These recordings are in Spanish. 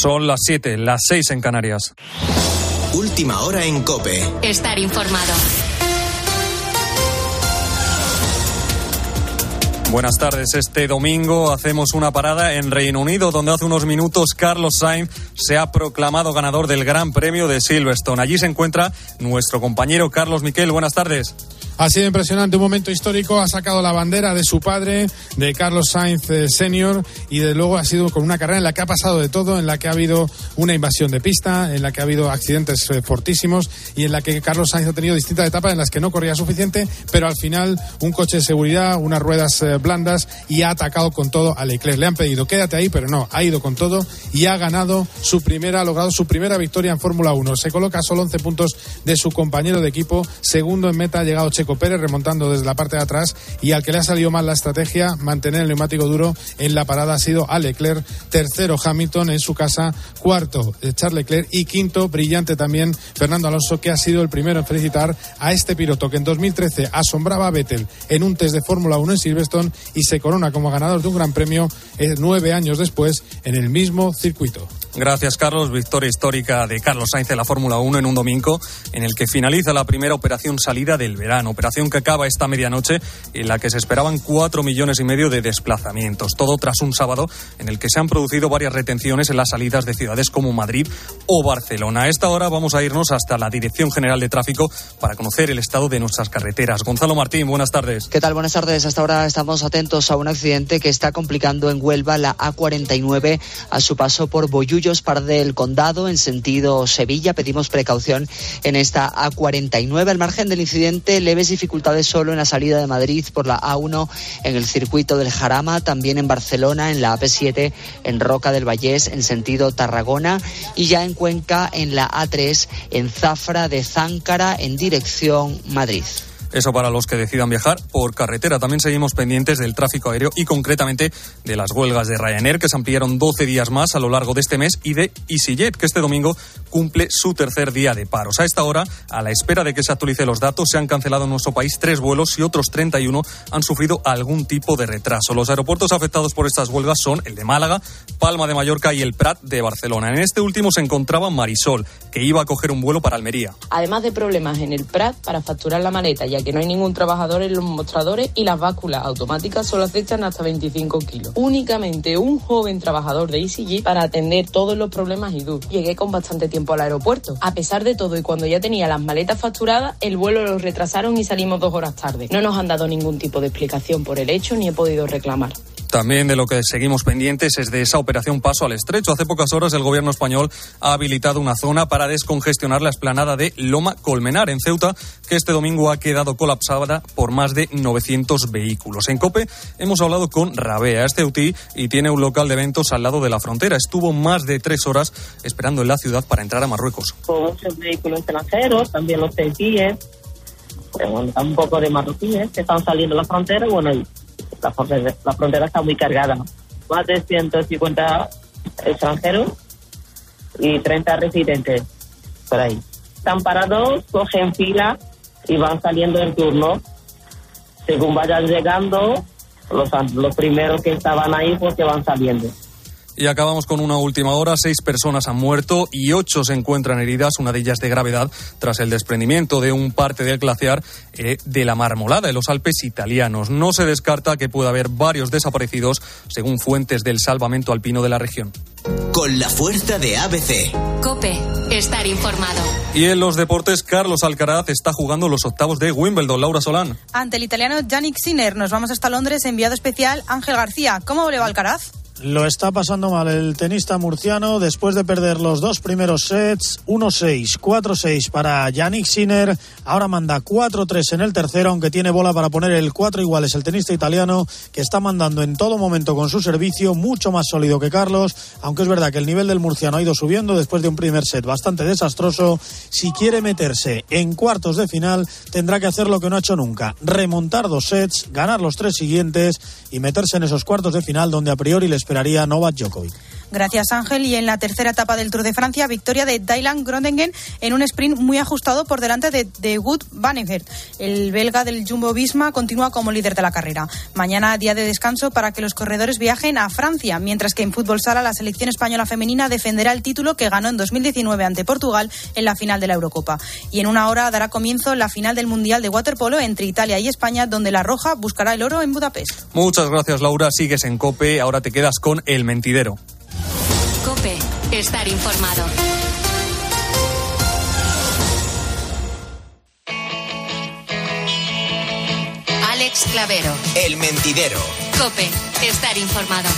Son las 7, las 6 en Canarias. Última hora en Cope. Estar informado. Buenas tardes. Este domingo hacemos una parada en Reino Unido, donde hace unos minutos Carlos Sainz se ha proclamado ganador del Gran Premio de Silverstone. Allí se encuentra nuestro compañero Carlos Miquel. Buenas tardes. Ha sido impresionante, un momento histórico. Ha sacado la bandera de su padre, de Carlos Sainz eh, Senior, y de luego ha sido con una carrera en la que ha pasado de todo, en la que ha habido una invasión de pista, en la que ha habido accidentes eh, fortísimos y en la que Carlos Sainz ha tenido distintas etapas en las que no corría suficiente, pero al final un coche de seguridad, unas ruedas eh, blandas y ha atacado con todo a Leclerc. Le han pedido quédate ahí, pero no, ha ido con todo y ha ganado su primera, ha logrado su primera victoria en Fórmula 1. Se coloca solo 11 puntos de su compañero de equipo, segundo en meta ha llegado Checo Pérez remontando desde la parte de atrás y al que le ha salido mal la estrategia, mantener el neumático duro en la parada ha sido a Leclerc, tercero Hamilton en su casa, cuarto eh, Charles Leclerc y quinto, brillante también Fernando Alonso, que ha sido el primero en felicitar a este piloto que en 2013 asombraba a Vettel en un test de Fórmula 1 en Silverstone y se corona como ganador de un gran premio eh, nueve años después en el mismo circuito. Gracias, Carlos. Victoria histórica de Carlos Sainz en la Fórmula 1 en un domingo en el que finaliza la primera operación salida del verano. Operación que acaba esta medianoche en la que se esperaban cuatro millones y medio de desplazamientos. Todo tras un sábado en el que se han producido varias retenciones en las salidas de ciudades como Madrid o Barcelona. A esta hora vamos a irnos hasta la Dirección General de Tráfico para conocer el estado de nuestras carreteras. Gonzalo Martín, buenas tardes. ¿Qué tal? Buenas tardes. Hasta ahora estamos atentos a un accidente que está complicando en Huelva la A49 a su paso por Boyullo par del Condado en sentido Sevilla. Pedimos precaución en esta A49. Al margen del incidente, leves dificultades solo en la salida de Madrid por la A1 en el circuito del Jarama, también en Barcelona, en la AP7 en Roca del Vallés en sentido Tarragona y ya en Cuenca en la A3 en Zafra de Záncara en dirección Madrid. Eso para los que decidan viajar por carretera. También seguimos pendientes del tráfico aéreo y concretamente de las huelgas de Ryanair que se ampliaron 12 días más a lo largo de este mes y de EasyJet que este domingo cumple su tercer día de paros. A esta hora, a la espera de que se actualicen los datos, se han cancelado en nuestro país tres vuelos y otros 31 han sufrido algún tipo de retraso. Los aeropuertos afectados por estas huelgas son el de Málaga, Palma de Mallorca y el Prat de Barcelona. En este último se encontraba Marisol, que iba a coger un vuelo para Almería. Además de problemas en el Prat para facturar la maleta, ya que no hay ningún trabajador en los mostradores y las básculas automáticas solo aceptan hasta 25 kilos. Únicamente un joven trabajador de EasyG para atender todos los problemas y dudas. Llegué con bastante tiempo al aeropuerto. A pesar de todo y cuando ya tenía las maletas facturadas, el vuelo lo retrasaron y salimos dos horas tarde. No nos han dado ningún tipo de explicación por el hecho ni he podido reclamar. También de lo que seguimos pendientes es de esa operación Paso al Estrecho. Hace pocas horas el gobierno español ha habilitado una zona para descongestionar la esplanada de Loma Colmenar en Ceuta, que este domingo ha quedado colapsada por más de 900 vehículos. En COPE hemos hablado con Rabea, es ceutí y tiene un local de eventos al lado de la frontera. Estuvo más de tres horas esperando en la ciudad para entrar a Marruecos. Con muchos vehículos extranjeros, también los ceutíes, un poco de marroquíes que están saliendo de la frontera, bueno, la frontera, está muy cargada. Más de 150 extranjeros y 30 residentes por ahí. Están parados, cogen fila y van saliendo en turno. Según vayan llegando, los, los primeros que estaban ahí, pues que van saliendo. Y acabamos con una última hora. Seis personas han muerto y ocho se encuentran heridas, una de ellas de gravedad, tras el desprendimiento de un parte del glaciar eh, de la Marmolada en los Alpes italianos. No se descarta que pueda haber varios desaparecidos, según fuentes del salvamento alpino de la región. Con la fuerza de ABC. Cope, estar informado. Y en los deportes, Carlos Alcaraz está jugando los octavos de Wimbledon. Laura Solán. Ante el italiano Yannick Sinner, nos vamos hasta Londres, enviado especial Ángel García. ¿Cómo le va Alcaraz? Lo está pasando mal el tenista murciano después de perder los dos primeros sets, 1-6, 4-6 para Yannick Sinner. Ahora manda 4-3 en el tercero, aunque tiene bola para poner el 4 iguales. El tenista italiano que está mandando en todo momento con su servicio, mucho más sólido que Carlos, aunque es verdad que el nivel del murciano ha ido subiendo después de un primer set bastante desastroso. Si quiere meterse en cuartos de final, tendrá que hacer lo que no ha hecho nunca, remontar dos sets, ganar los tres siguientes y meterse en esos cuartos de final donde a priori les esperaría Novak Djokovic. Gracias Ángel y en la tercera etapa del Tour de Francia, victoria de Dylan Groningen en un sprint muy ajustado por delante de, de Wood Van Aert. El belga del Jumbo Visma continúa como líder de la carrera. Mañana día de descanso para que los corredores viajen a Francia, mientras que en fútbol sala la selección española femenina defenderá el título que ganó en 2019 ante Portugal en la final de la Eurocopa. Y en una hora dará comienzo la final del Mundial de Waterpolo entre Italia y España, donde la Roja buscará el oro en Budapest. Muchas gracias, Laura. Sigues en Cope. Ahora te quedas con el mentidero. Cope, estar informado. Alex Clavero. El mentidero. Cope, estar informado.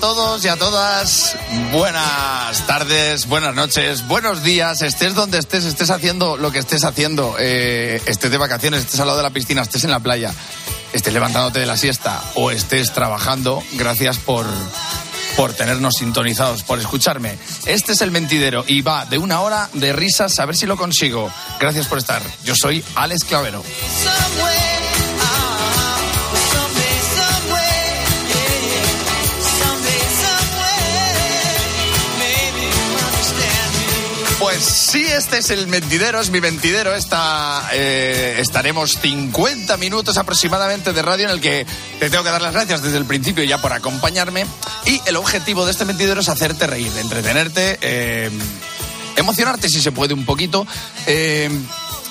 Todos y a todas. Buenas tardes, buenas noches, buenos días. Estés donde estés, estés haciendo lo que estés haciendo. eh, estés de vacaciones, estés al lado de la piscina, estés en la playa, estés levantándote de la siesta o estés trabajando. Gracias por, por tenernos sintonizados, por escucharme. Este es el mentidero y va de una hora de risas a ver si lo consigo. Gracias por estar. Yo soy Alex Clavero. Sí, este es el mentidero, es mi mentidero. Esta, eh, estaremos 50 minutos aproximadamente de radio en el que te tengo que dar las gracias desde el principio ya por acompañarme. Y el objetivo de este mentidero es hacerte reír, entretenerte, eh, emocionarte si se puede un poquito. eh,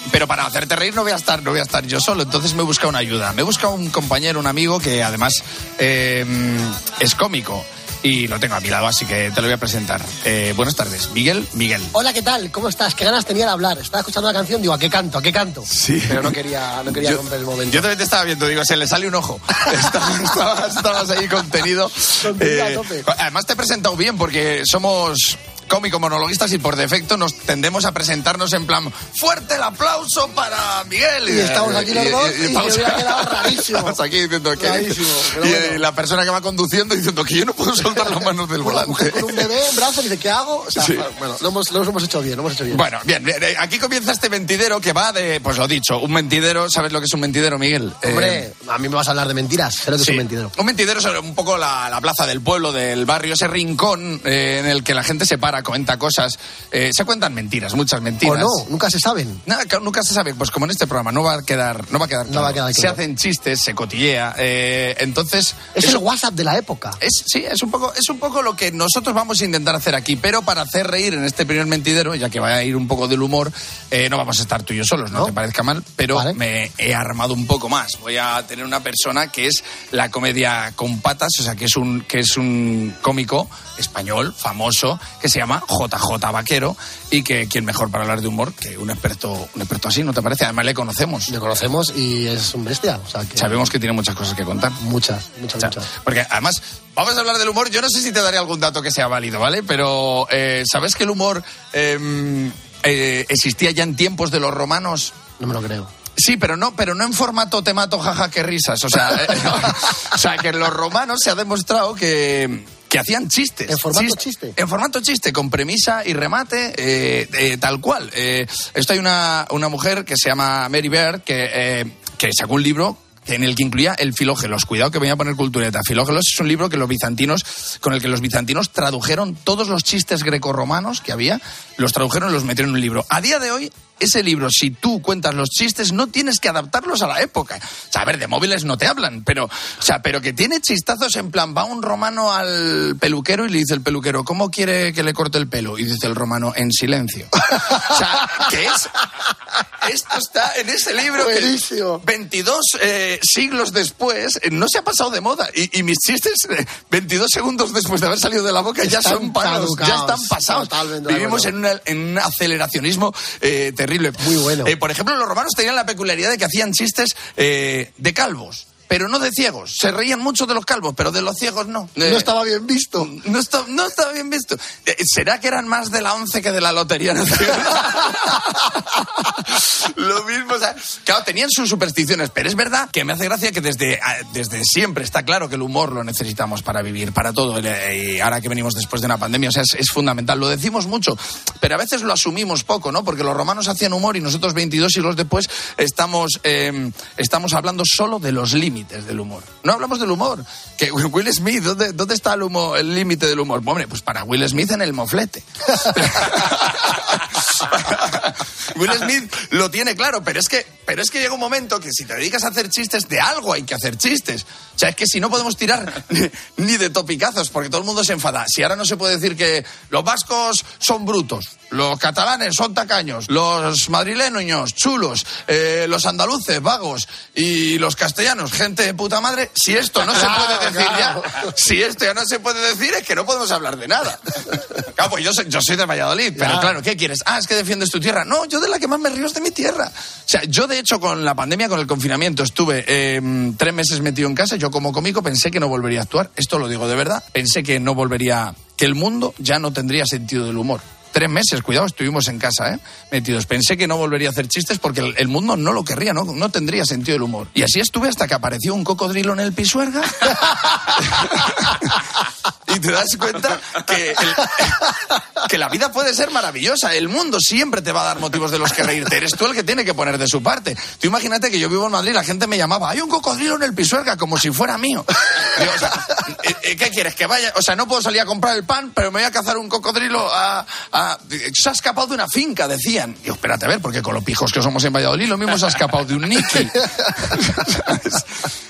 pero para hacerte reír no voy a estar, no voy a estar yo solo. Entonces me he buscado una ayuda. Me he buscado un compañero, un amigo que además es cómico. Y lo tengo a mi lado, así que te lo voy a presentar. Eh, buenas tardes, Miguel. Miguel. Hola, ¿qué tal? ¿Cómo estás? ¿Qué ganas tenía de hablar? Estaba escuchando la canción, digo, ¿a qué canto? ¿A qué canto? Sí. Pero no quería, no quería Yo- romper el momento. Yo también te estaba viendo, digo, se le sale un ojo. Estabas, estabas- estabas ahí contenido. Contenido a Eh, tope. además te he presentado bien porque somos cómico monologuistas y por defecto nos tendemos a presentarnos en plan fuerte el aplauso para Miguel Y estamos aquí los dos y estamos- se hubiera quedado rarísimo. estamos aquí diciendo que Rarísimo, pero y bueno. eh, la persona que va conduciendo diciendo que yo no puedo soltar las manos del volante con un bebé en brazos y dice, ¿qué hago? O sea, Sí. bueno, lo hemos, lo hemos hecho bien, lo hemos hecho bien. Bueno, bien, bien, eh, aquí comienza este mentidero que va de, pues lo dicho, un mentidero, ¿sabes lo que es un mentidero, Miguel? Eh, Hombre, a mí me vas a hablar de mentiras, sé lo que es un mentidero. Un mentidero es un poco la, la plaza del pueblo, del barrio, ese rincón eh, en el que la gente se para, comenta cosas. eh, se cuentan mentiras, muchas O mentiras. no, nunca se saben. Nada, nunca se sabe, pues como en este programa, no va a quedar, no va a quedar No claro. va a quedar Se claro. hacen chistes, se cotillea, eh, entonces... Es el WhatsApp de la época. es, sí, es un, poco, es un poco lo que nosotros vamos a intentar hacer aquí, pero para hacer reír en este primer mentidero, ya que va a ir un poco del humor, eh, no vamos a estar tú y yo solos, no, ¿No? te parezca mal, pero Vale. me he armado un poco más. Voy a tener una persona que es la comedia con patas, o sea, que es un, que es un cómico español famoso que se llama JJ Vaquero y que quién mejor para hablar de humor que un experto, un experto así, ¿no te parece? Además le conocemos. Le conocemos y es un bestia. O sea, que Sabemos que tiene muchas cosas que contar. Muchas, muchas, O sea, muchas. porque además, vamos a hablar del humor. Yo no sé si te daré algún dato que sea válido, ¿vale? Pero, eh, ¿sabes que el humor eh, eh, existía ya en tiempos de los romanos? No me lo creo. Sí, pero no, pero no en formato te mato, jaja, qué risas. O sea, eh, o sea, que en los romanos se ha demostrado que, que hacían chistes. ¿En formato Chis- chiste? En formato chiste, con premisa y remate, eh, eh, tal cual. Eh, esto hay una, una mujer que se llama Mary Beard que, que sacó un libro en el que incluía el Filógelos. Cuidado que voy a poner cultureta. Filógelos es un libro que los bizantinos, con el que los bizantinos tradujeron todos los chistes grecorromanos que había, los tradujeron y los metieron en un libro. A día de hoy, ese libro, si tú cuentas los chistes, no tienes que adaptarlos a la época. O sea, a ver, de móviles no te hablan, pero, o sea, pero que tiene chistazos en plan, va un romano al peluquero y le dice el peluquero, ¿cómo quiere que le corte el pelo? Y dice el romano, en silencio. O sea, que es, esto está en ese libro que Buenísimo. 22 eh, siglos después eh, no se ha pasado de moda y, y mis chistes eh, 22 segundos después de haber salido de la boca ya Están son pasados, ya están pasados. Vivimos en, una- en un aceleracionismo eh, terrible. Muy bueno. Eh, por ejemplo, los romanos tenían la peculiaridad de que hacían chistes eh, de calvos. Pero no de ciegos. Se reían mucho de los calvos, pero de los ciegos no. No Eh, estaba bien visto. no, está- no estaba bien visto. Eh, ¿Será que eran más de la once que de la Lotería Nacional? Lo mismo, o sea, claro, tenían sus supersticiones, pero es verdad que me hace gracia que desde, ah, desde siempre está claro que el humor lo necesitamos para vivir, para todo. Eh, Y ahora que venimos después de una pandemia, o sea, es, es fundamental. Lo decimos mucho, pero a veces lo asumimos poco, ¿no? Porque los romanos hacían humor y nosotros 22 siglos después estamos, eh, estamos hablando solo de los límites del humor. No hablamos del humor. Que Will Smith, ¿dónde, dónde está el, humo- el límite del humor? Hombre, pues para Will Smith en el moflete. Will Smith lo tiene claro, pero es que, pero es que llega un momento que si te dedicas a hacer chistes, de algo hay que hacer chistes. O sea, es que si no podemos tirar ni, ni de topicazos, porque todo el mundo se enfada. Si ahora no se puede decir que los vascos son brutos, los catalanes son tacaños, los madrileños chulos, eh, los andaluces vagos y los castellanos gente de puta madre, si esto no se puede decir claro. ya, si esto ya no se puede decir es que no podemos hablar de nada. Claro, pues yo soy, yo soy de Valladolid, pero claro, ¿qué quieres? Ah, es que defiendes tu tierra. No, yo de la que más me río es de mi tierra. O sea, yo de hecho con la pandemia, con el confinamiento, estuve eh, tres meses metido en casa. Yo como cómico pensé que no volvería a actuar. Esto lo digo de verdad. Pensé que no volvería, que el mundo ya no tendría sentido del humor. Tres meses, cuidado, estuvimos en casa, ¿eh? Metidos. Pensé que no volvería a hacer chistes porque el, el mundo no lo querría, ¿no? No tendría sentido del humor. Y así estuve hasta que apareció un cocodrilo en el pisuerga. y te das cuenta que, el- que la vida puede ser maravillosa. El mundo siempre te va a dar motivos de los que reírte. Eres tú el que tiene que poner de su parte. Tú imagínate que yo vivo en Madrid y la gente me llamaba, hay un cocodrilo en el pisuerga, como si fuera mío. O sea, ¿Qué quieres? Que vaya. O sea, no puedo salir a comprar el pan, pero me voy a cazar un cocodrilo a- se ha escapado de una finca, decían. Digo, espérate a ver, porque con los pijos que somos en Valladolid, lo mismo se ha escapado de un Nicky.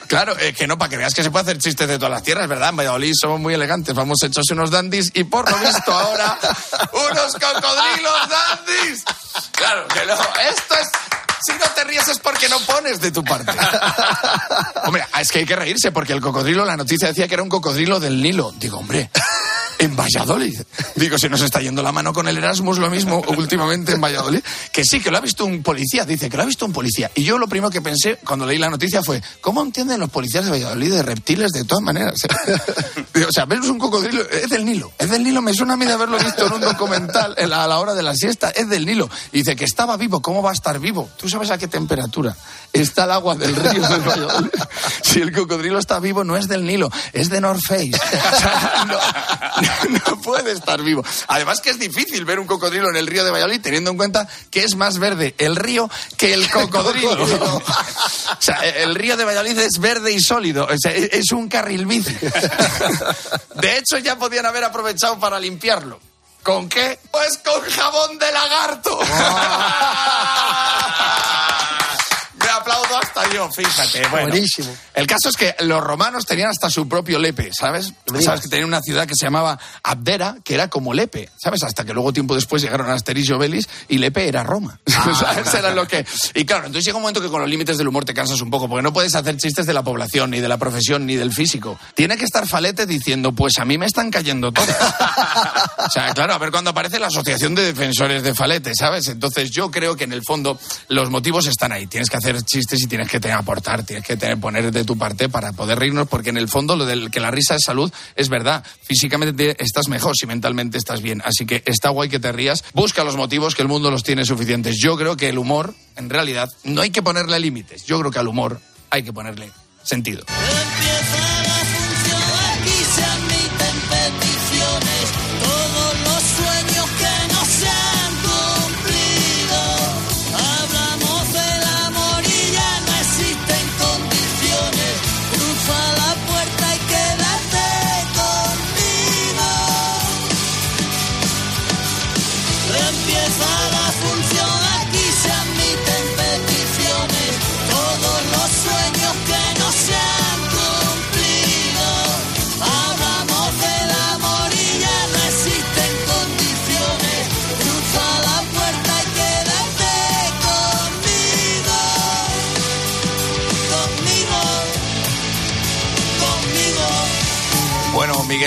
Claro, eh, que no, para que veas que se puede hacer chistes de todas las tierras, ¿verdad? En Valladolid somos muy elegantes, vamos hechos unos dandis y por lo visto ahora unos cocodrilos dandis. Claro, que no, esto es... Si no te ríes es porque no pones de tu parte. Hombre, es que hay que reírse porque el cocodrilo, la noticia decía que era un cocodrilo del Nilo. Digo, hombre, en Valladolid. Digo, se nos está yendo la mano con el Erasmus lo mismo últimamente en Valladolid. Que sí, que lo ha visto un policía, dice que lo ha visto un policía. Y yo lo primero que pensé cuando leí la noticia fue, ¿cómo entienden los policías de Valladolid de reptiles de todas maneras? O sea, vemos un cocodrilo, es del Nilo, es del Nilo, me suena a mí de haberlo visto en un documental a la hora de la siesta, es del Nilo. Dice que estaba vivo, ¿cómo va a estar vivo? ¿Tú sabes a qué temperatura está el agua del río de Valladolid? Si el cocodrilo está vivo, no es del Nilo, es de North Face. O sea, no, no puede estar vivo. Además que es difícil ver un cocodrilo en el río de Valladolid teniendo en cuenta que es más verde el río que el cocodrilo. o sea, el río de Valladolid es verde y sólido. O sea, es es un carril bici. De hecho, ya podían haber aprovechado para limpiarlo. ¿Con qué? Pues con jabón de lagarto. Fíjate. Bueno, Buenísimo. El caso es que los romanos tenían hasta su propio Lepe, ¿sabes? Sabes que tenían una ciudad que se llamaba Abdera, que era como Lepe, ¿sabes? Hasta que luego tiempo después llegaron Asterix y Obelix y Lepe era Roma. ¿Sabes? Era lo que... Y claro, entonces llega un momento que con los límites del humor te cansas un poco, porque no puedes hacer chistes de la población, ni de la profesión, ni del físico. Tiene que estar Falete diciendo, pues a mí me están cayendo todos. O sea, claro, a ver cuando aparece la Asociación de Defensores de Falete, ¿sabes? Entonces yo creo que en el fondo los motivos están ahí. Tienes que hacer chistes y tienes que te- aportar, tienes que te- poner de tu parte para poder reírnos, porque en el fondo lo del que la risa es salud es verdad. Físicamente te- estás mejor si mentalmente estás bien. Así que está guay que te rías. Busca los motivos que el mundo los tiene suficientes. Yo creo que el humor, en realidad, no hay que ponerle límites. Yo creo que al humor hay que ponerle sentido. Empieza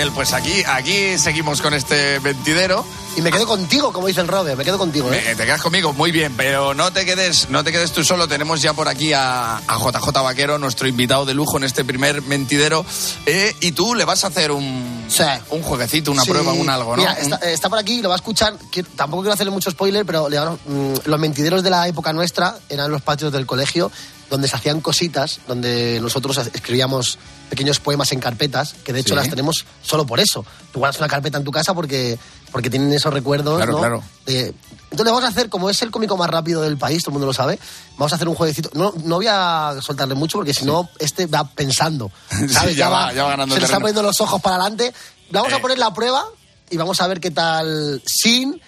Pues aquí, aquí seguimos con este mentidero. Y me quedo contigo, como dice el Robert, me quedo contigo, ¿eh? Te quedas conmigo, muy bien, pero no te quedes, no te quedes tú solo. Tenemos ya por aquí a, a JJ Vaquero, nuestro invitado de lujo en este primer mentidero. Eh, y tú le vas a hacer un, un jueguecito, una Sí. prueba, un algo, ¿no? Mira, está, está por aquí, lo va a escuchar. que- tampoco quiero hacerle mucho spoiler, pero mm, los mentideros de la época nuestra eran los patios del colegio donde se hacían cositas, donde nosotros escribíamos pequeños poemas en carpetas, que de hecho Sí. las tenemos solo por eso. Tú guardas una carpeta en tu casa porque, porque tienen esos recuerdos. Claro, ¿no? claro. De- entonces le vamos a hacer, como es el cómico más rápido del país, todo el mundo lo sabe, vamos a hacer un jueguecito. No, no voy a soltarle mucho porque si no, este va pensando. ¿sabes? Sí, ya va- ya va ganando Se le está poniendo los ojos para adelante. Vamos Eh. a poner la prueba y vamos a ver qué tal sin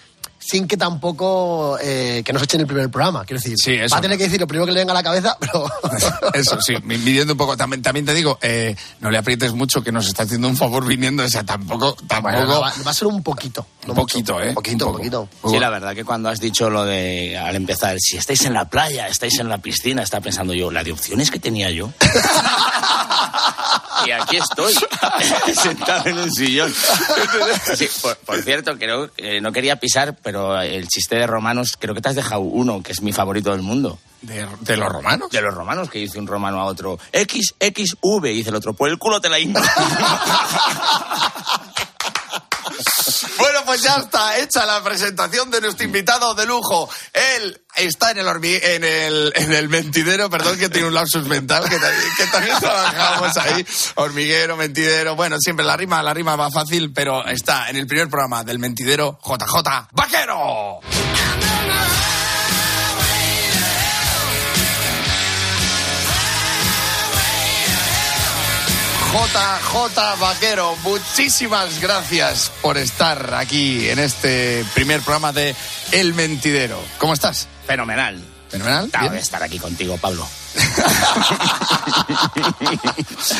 sin que tampoco eh, que nos echen el primer programa. Quiero decir, Sí, eso. va a tener que decir lo primero que le venga a la cabeza, pero Eso sí, mi- midiendo un poco. También, también te digo, eh, no le aprietes mucho que nos está haciendo un favor viniendo. O sea, tampoco, tampoco. Bueno, va, va a ser un poquito. un poquito, ¿eh? Un poquito, poco. poquito. Sí, la verdad que cuando has dicho lo de al empezar, si estáis en la playa, estáis en la piscina, está pensando yo, la de opciones que tenía yo. y aquí estoy, sentado en un sillón. Sí, por, por cierto, creo que no quería pisar, pero el chiste de romanos, creo que te has dejado uno, que es mi favorito del mundo. ¿De, de los romanos? De los romanos, que dice un romano a otro, X, X, V, y dice el otro, pues el culo te la hinco. Bueno, pues ya está hecha la presentación de nuestro invitado de lujo. Él está en el, en el, en el mentidero, perdón que tiene un lapsus mental, que que también trabajamos ahí. Hormiguero, mentidero, bueno, siempre la rima, la rima va fácil, pero está en el primer programa del mentidero, JJ Vaquero. JJ Vaquero, muchísimas gracias por estar aquí en este primer programa de El Mentidero. ¿Cómo estás? Fenomenal. ¿Fenomenal? De estar aquí contigo, Pablo.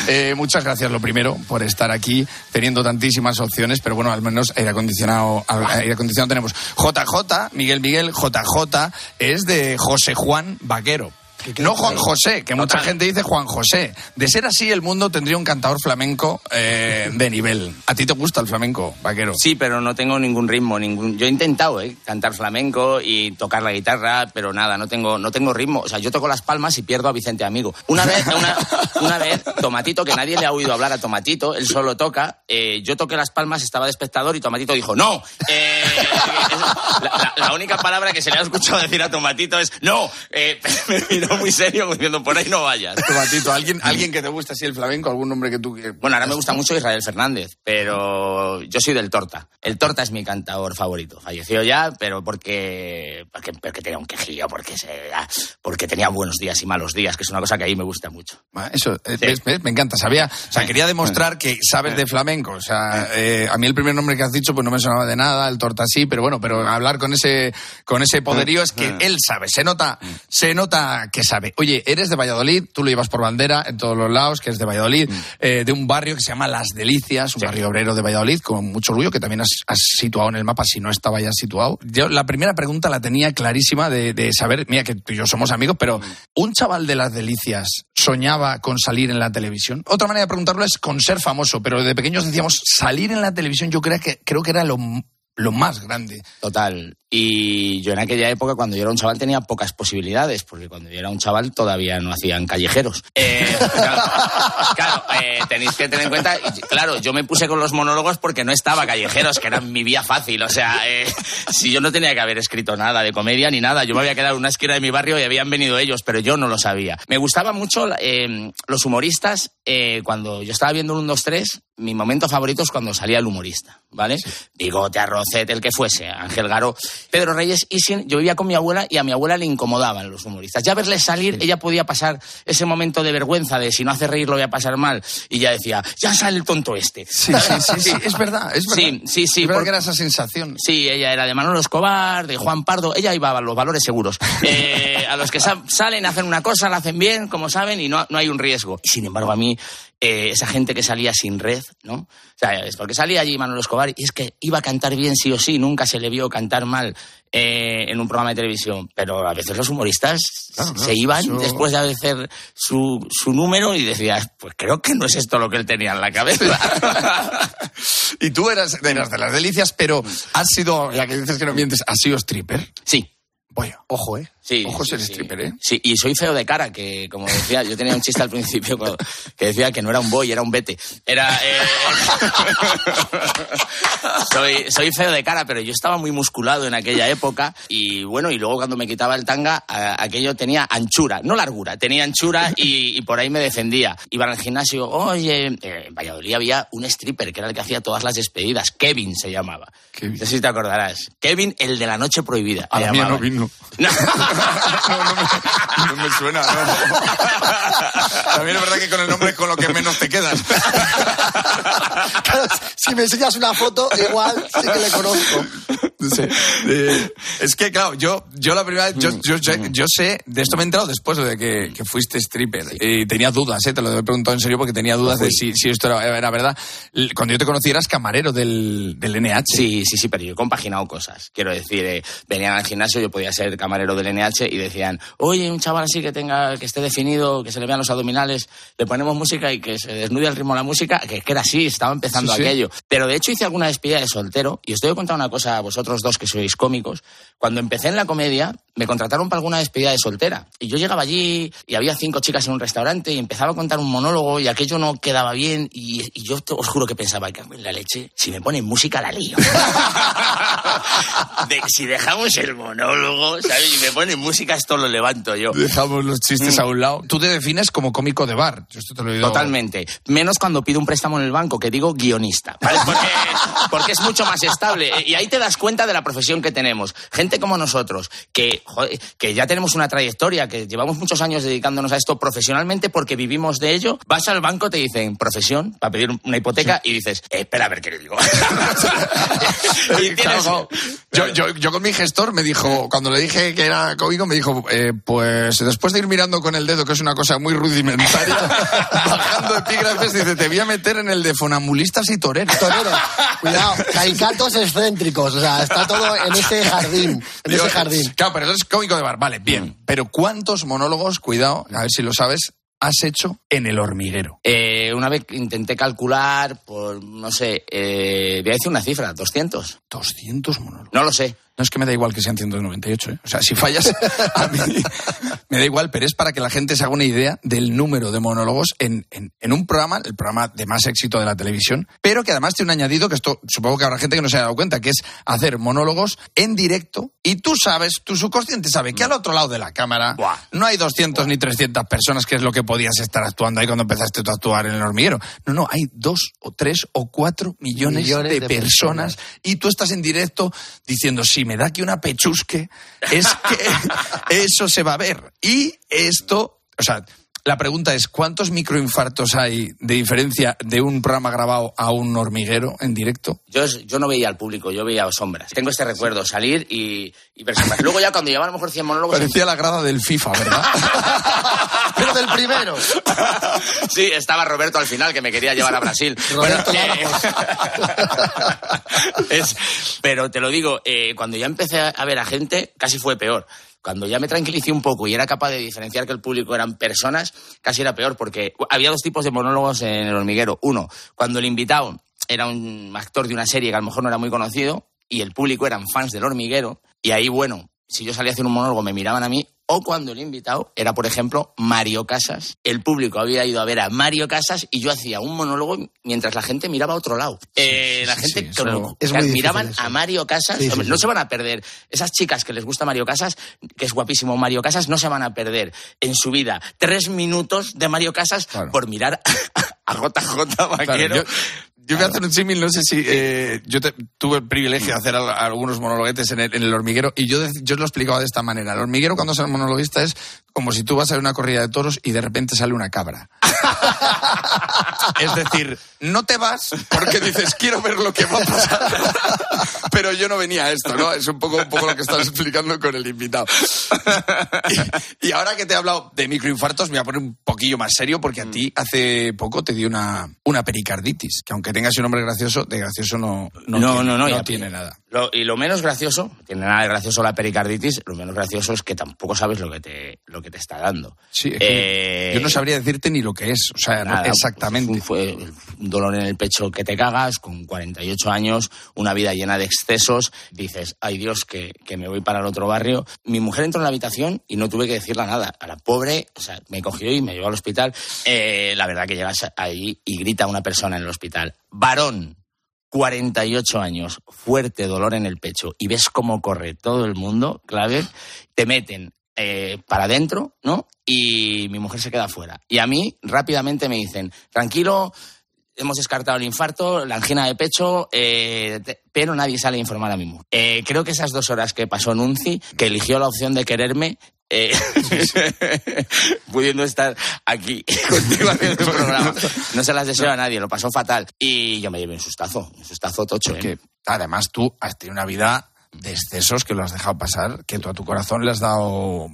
Eh, muchas gracias, lo primero, por estar aquí teniendo tantísimas opciones, pero bueno, al menos aire acondicionado, aire acondicionado tenemos. JJ, Miguel Miguel, JJ, es de José Juan Vaquero. No Juan José, que mucha gente dice Juan José. De ser así, el mundo tendría un cantador flamenco eh, de nivel. ¿A ti te gusta el flamenco, Vaquero? Sí, pero no tengo ningún ritmo, ningún. Yo he intentado, ¿eh? cantar flamenco y tocar la guitarra, pero nada, no tengo, no tengo ritmo. O sea, yo toco las palmas y pierdo a Vicente Amigo. Una vez, una, una vez, Tomatito, que nadie le ha oído hablar a Tomatito, él solo toca. eh, yo toqué las palmas, estaba de espectador y Tomatito dijo no. Eh, la, la- la única palabra que se le ha escuchado decir a Tomatito es no. Eh, me miró muy serio diciendo por ahí no vayas. Tomatito, ¿alguien, alguien que te gusta así el flamenco, algún nombre que tú... Bueno, ahora me gusta mucho Israel Fernández, pero yo soy del Torta. El Torta es mi cantador favorito. Falleció ya, pero porque, porque, porque tenía un quejillo, porque, se, ah, porque tenía buenos días y malos días, que es una cosa que ahí me gusta mucho. Ah, Eso, eh, ves, ves, me encanta. Sabía, o sea, quería demostrar que sabes de flamenco. O sea, eh, a mí el primer nombre que has dicho, pues no me sonaba de nada, el torta sí, pero bueno, pero hablar con ese, con ese poderío es que él sabe, se nota, se nota que sabe. Oye, eres de Valladolid, tú lo llevas por bandera en todos los lados, que es de Valladolid, eh, de un barrio que se llama Las Delicias, un barrio obrero de Valladolid, con mucho orgullo, que también has, has situado en el mapa si no estaba ya situado. Yo la primera pregunta la tenía clarísima de, de saber, mira que tú y yo somos amigos, pero un chaval de Las Delicias soñaba con salir en la televisión. Otra manera de preguntarlo es con ser famoso, pero de pequeños decíamos salir en la televisión yo creo que, creo que era lo, lo más grande. Total. Y yo en aquella época, cuando yo era un chaval, tenía pocas posibilidades, porque cuando yo era un chaval todavía no hacían callejeros. Eh, claro, claro, eh, tenéis que tener en cuenta, claro, yo me puse con los monólogos porque no estaba callejeros, que era mi vía fácil. O sea, eh, si yo no tenía que haber escrito nada de comedia ni nada, yo me había quedado en una esquina de mi barrio y habían venido ellos, pero yo no lo sabía. Me gustaban mucho eh, los humoristas. eh, cuando yo estaba viendo un 1, 2, 3, mi momento favorito es cuando salía el humorista, ¿vale? Bigote, Arrocet, el que fuese, Ángel Garo, Pedro Reyes y sin, yo vivía con mi abuela y a mi abuela le incomodaban los humoristas. Ya verles salir, ella podía pasar ese momento de vergüenza de si no hace reír lo voy a pasar mal y ya decía, ya sale el tonto este. Sí, sí, sí, sí, es verdad, es verdad. Sí, sí, sí. Es verdad por- que era esa sensación. Sí, ella era de Manolo Escobar, de Juan Pardo, ella iba a los valores seguros. Eh, a los que sa- salen, hacen una cosa, la hacen bien, como saben, y no, no hay un riesgo. Sin embargo, a mí eh, esa gente que salía sin red, ¿no? O sea, es porque salía allí Manuel Escobar y es que iba a cantar bien sí o sí, nunca se le vio cantar mal eh, en un programa de televisión. Pero a veces los humoristas Claro, claro, se iban eso- después de hacer su, su número y decías, pues creo que no es esto lo que él tenía en la cabeza. y tú eras, eras de las delicias, pero has sido, ya que dices que no mientes, has sido stripper. Sí. Vaya. Ojo, ¿eh? Sí, Ojo sí, ser sí. stripper, ¿eh? Sí, y soy feo de cara, que como decía, yo tenía un chiste al principio cuando- que decía que no era un boy, era un vete. Era. eh, soy, soy feo de cara, pero yo estaba muy musculado en aquella época. Y bueno, y luego cuando me quitaba el tanga, a- aquello tenía anchura, no largura, tenía anchura y, y por ahí me defendía. Iba al gimnasio, oye, en Valladolid había un stripper que era el que hacía todas las despedidas, Kevin se llamaba. No sé si te acordarás. Kevin, el de la noche prohibida. A la mía no vino. No me suena, no. También es verdad que con el nombre es con lo que menos te quedas. Claro, si me enseñas una foto, igual sí que le conozco. Sí. Eh, es que, claro, yo, yo la primera vez, yo, yo, yo, yo sé, de esto me he enterado después de que, que fuiste stripper. Y tenía dudas, ¿eh? te lo he preguntado en serio porque tenía dudas de si, si esto era, era verdad. Cuando yo te conocí eras camarero del, del NH. Sí, sí, sí, pero yo he compaginado cosas. Quiero decir, eh, venían al gimnasio, yo podía ser camarero del NH y decían, oye, un chaval así que tenga, que esté definido, que se le vean los abdominales, le ponemos música y que se desnude al ritmo de la música, que, que era así, estaba empezando Sí, sí. aquello. Pero de hecho hice alguna despedida de soltero y os tengo que contar una cosa a vosotros dos que sois cómicos. Cuando empecé en la comedia, me contrataron para alguna despedida de soltera. Y yo llegaba allí y había cinco chicas en un restaurante y empezaba a contar un monólogo y aquello no quedaba bien. Y, y yo te- os juro que pensaba, que en la leche, si me ponen música la lío. De- si dejamos el monólogo, ¿sabes? Y me ponen música, esto lo levanto yo. Dejamos los chistes Mm. a un lado. Tú te defines como cómico de bar. Yo esto te lo oído. Totalmente. Menos cuando pido un préstamo en el banco, que digo guionista. ¿vale? Porque, porque es mucho más estable. Y ahí te das cuenta de la profesión que tenemos. Gente como nosotros, que, joder, que ya tenemos una trayectoria, que llevamos muchos años dedicándonos a esto profesionalmente porque vivimos de ello. Vas al banco, te dicen profesión, para pedir una hipoteca, y dices, "Eh, espera a ver qué le digo. y tienes- Yo, yo, yo con mi gestor me dijo, cuando le dije que era cómico, me dijo, eh, pues después de ir mirando con el dedo, que es una cosa muy rudimentaria, bajando epígrafes, dice, te voy a meter en el de fonamulistas y toreros. Torero, cuidado, caicatos excéntricos, o sea, está todo en ese jardín, en ese jardín. Claro, pero eres cómico de bar, vale, bien. Pero ¿cuántos monólogos, cuidado, a ver si lo sabes, has hecho en el hormiguero? Eh, una vez intenté calcular por, no sé, eh, voy a decir una cifra, 200. 200 monólogos. No lo sé. No es que me da igual que sean 198, ¿eh? O sea, si fallas, a mí me da igual, pero es para que la gente se haga una idea del número de monólogos en, en, en un programa, el programa de más éxito de la televisión, pero que además tiene un añadido que esto supongo que habrá gente que no se haya dado cuenta, que es hacer monólogos en directo y tú sabes, tu subconsciente sabe que al otro lado de la cámara no hay 200 ni 300 personas, que es lo que podías estar actuando ahí cuando empezaste tú a actuar en el hormiguero. No, no, hay dos o tres o cuatro millones, Millones de, de personas personas. y tú estás en directo diciendo, si me da aquí una pechusque, es que eso se va a ver. Y esto, o sea, la pregunta es, ¿cuántos microinfartos hay de diferencia de un programa grabado a un hormiguero en directo? Yo, yo no veía al público, yo veía sombras. Tengo este recuerdo, salir y, y ver sombras. Luego ya cuando llevaba a lo mejor 100 monólogos... Parecía la grada del FIFA, ¿verdad? Pero del primero. Sí, estaba Roberto al final, que me quería llevar a Brasil. Roberto eh, es- pero te lo digo, eh, cuando ya empecé a ver a gente, casi fue peor. Cuando ya me tranquilicé un poco y era capaz de diferenciar que el público eran personas, casi era peor, porque había dos tipos de monólogos en el hormiguero. Uno, cuando el invitado era un actor de una serie que a lo mejor no era muy conocido y el público eran fans del hormiguero, y ahí, bueno, si yo salía a hacer un monólogo me miraban a mí, o cuando el invitado era, por ejemplo, Mario Casas. El público había ido a ver a Mario Casas y yo hacía un monólogo mientras la gente miraba a otro lado. Eh, la gente sí, eso es muy miraban eso. a Mario Casas, Sí, sí, hombre, no sí. se van a perder. Esas chicas que les gusta Mario Casas, que es guapísimo Mario Casas, no se van a perder en su vida tres minutos de Mario Casas Claro. por mirar a JJ Claro, Vaquero. yo, yo voy a hacer un símil, no sé si eh, yo te- tuve el privilegio de hacer al- algunos monologuetes en el, en el hormiguero y yo, yo lo explicaba de esta manera. El hormiguero cuando el monologuista es como si tú vas a una corrida de toros y de repente sale una cabra. es decir, no te vas porque dices, quiero ver lo que va a pasar. Pero yo no venía a esto, ¿no? Es un poco, un poco lo que estás explicando con el invitado. Y, y ahora que te he hablado de microinfartos, me voy a poner un poquillo más serio porque a ti hace poco te dio una, una pericarditis, que aunque tengas un nombre gracioso, de gracioso no, no, No, tiene, no, no, no tiene nada. Lo- y lo menos gracioso, tiene nada de gracioso la pericarditis, lo menos gracioso es que tampoco sabes lo que te, lo que te está dando. Sí, es que Eh, yo no sabría decirte ni lo que es, o sea, no- Nada, exactamente. Fue un dolor en el pecho que te cagas, con 48 años, una vida llena de excesos. Dices, ay Dios, que, que me voy para el otro barrio. Mi mujer entró en la habitación y no tuve que decirle nada. A la pobre, o sea, me cogió y me llevó al hospital. Eh, la verdad que llegas ahí y grita una persona en el hospital, varón. 48 años, fuerte dolor en el pecho y ves cómo corre todo el mundo, clave, te meten eh, para adentro, ¿no? Y mi mujer se queda fuera. Y a mí rápidamente me dicen, tranquilo, hemos descartado el infarto, la angina de pecho, eh, te- pero nadie sale a informar a mi mujer. Eh, creo que esas dos horas que pasó Nunci, que eligió la opción de quererme, eh, pudiendo estar aquí contigo haciendo el programa. No se las deseo a nadie, lo pasó fatal. Y yo me llevé un sustazo, un sustazo tocho. Porque además tú has tenido una vida de excesos que lo has dejado pasar, que tú a tu corazón le has dado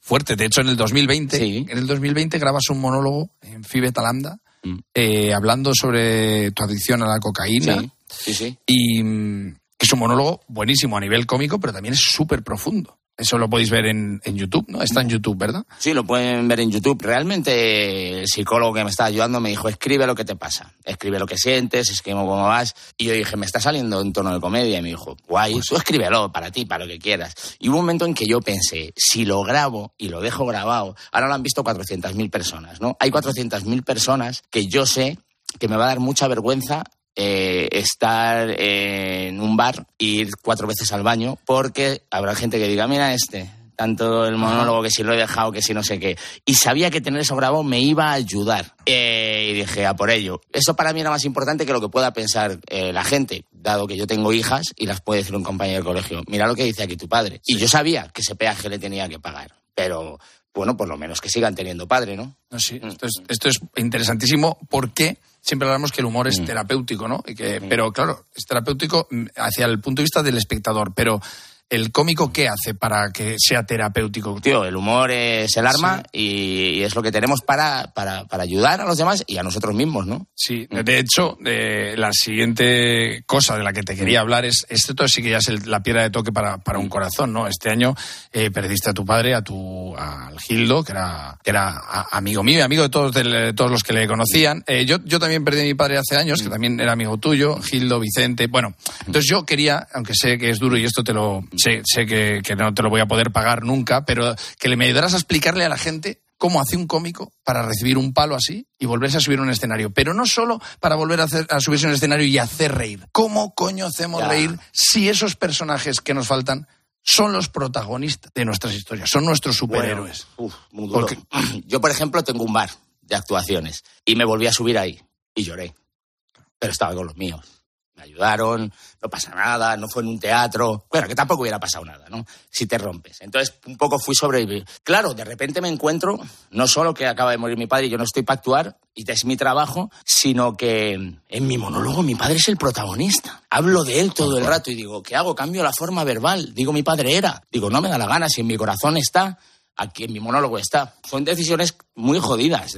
fuerte. De hecho, en el 2020, en el 2020 grabas un monólogo en Fibet Alanda Mm. eh, hablando sobre tu adicción a la cocaína. Sí, sí, sí. Y mm, es un monólogo buenísimo a nivel cómico, pero también es súper profundo. Eso lo podéis ver en, en YouTube, ¿no? Está en YouTube, ¿verdad? Sí, lo pueden ver en YouTube. Realmente el psicólogo que me estaba ayudando me dijo, escribe lo que te pasa, escribe lo que sientes, escribe cómo vas. Y yo dije, me está saliendo en tono de comedia. Y me dijo, guay, tú escríbelo para ti, para lo que quieras. Y hubo un momento en que yo pensé, si lo grabo y lo dejo grabado, ahora lo han visto 400.000 personas, ¿no? Hay 400.000 personas que yo sé que me va a dar mucha vergüenza eh, estar en un bar e ir cuatro veces al baño porque habrá gente que diga, mira este, tanto el monólogo que si lo he dejado, que si no sé qué. Y sabía que tener eso grabado me iba a ayudar. Eh, y dije, a por ello. Eso para mí era más importante que lo que pueda pensar eh, la gente, dado que yo tengo hijas y las puede decir un compañero del colegio. Mira lo que dice aquí tu padre. Y yo sabía que ese peaje le tenía que pagar. Pero, bueno, por lo menos que sigan teniendo padre, ¿no? No, sí, esto es, esto es interesantísimo porque siempre hablamos que el humor es terapéutico, ¿no? Y que, Pero claro, es terapéutico mm, hacia el punto de vista del espectador, pero ¿el cómico qué hace para que sea terapéutico? Tío, el humor es el arma y, y es lo que tenemos para, para, para ayudar a los demás y a nosotros mismos, ¿no? Sí, de hecho, eh, la siguiente cosa de la que te quería hablar es, esto sí que ya es el- la piedra de toque para, para un corazón, ¿no? Este año eh, perdiste a tu padre, a tu, al Gildo, que era, que era amigo mío y amigo de todos, de todos los que le conocían. Eh, yo, yo también perdí a mi padre hace años, que también era amigo tuyo, Gildo, Vicente, bueno. Entonces yo quería, aunque sé que es duro y esto te lo, sé, sé que, que no te lo voy a poder pagar nunca, pero que le me ayudaras a explicarle a la gente cómo hace un cómico para recibir un palo así y volverse a subir a un escenario. Pero no solo para volver a, hacer- a subirse a un escenario y hacer reír. ¿Cómo coño hacemos Ya. reír si esos personajes que nos faltan son los protagonistas de nuestras historias? Son nuestros superhéroes. Bueno, uf, muy duro. Porque- Yo, por ejemplo, tengo un bar de actuaciones y me volví a subir ahí y lloré. Pero estaba con los míos. Me ayudaron, no pasa nada, no fue en un teatro. Bueno, que tampoco hubiera pasado nada, ¿no? Si te rompes. Entonces, un poco fui sobrevivir. Claro, de repente me encuentro, no solo que acaba de morir mi padre y yo no estoy para actuar, y es mi trabajo, sino que en mi monólogo mi padre es el protagonista. Hablo de él todo el rato y digo, ¿qué hago? Cambio la forma verbal. Digo, mi padre era. Digo, no me da la gana, si en mi corazón está, aquí en mi monólogo está. Son decisiones muy jodidas